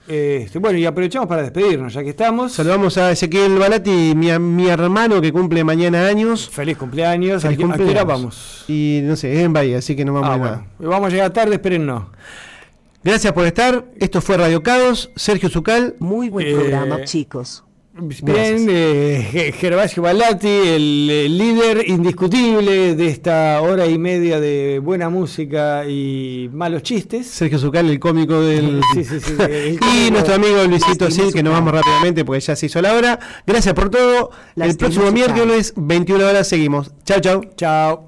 Este, bueno, y aprovechamos para despedirnos, ya que estamos. Saludamos a Ezequiel Balati, mi, mi hermano que cumple mañana años. Feliz cumpleaños. Feliz ¿A qué- a qué hora cumpleaños. vamos? Y no sé, es en Bahía, así que no vamos Ah, a bueno. nada. Vamos a llegar tarde, espérennos. Gracias por estar. Esto fue Radio Caos. Sergio Zucal. Muy buen Eh, programa, chicos. Bien, eh, Ge- Gervasio Balati, el, líder indiscutible de esta hora y media de buena música y malos chistes. Sergio Zucal, el cómico del. Sí, sí, sí, el y nuestro amigo Luisito Sil, que nos vamos rápidamente porque ya se hizo la hora. Gracias por todo. el próximo miércoles, 21 horas, seguimos. Chao, chao. Chao.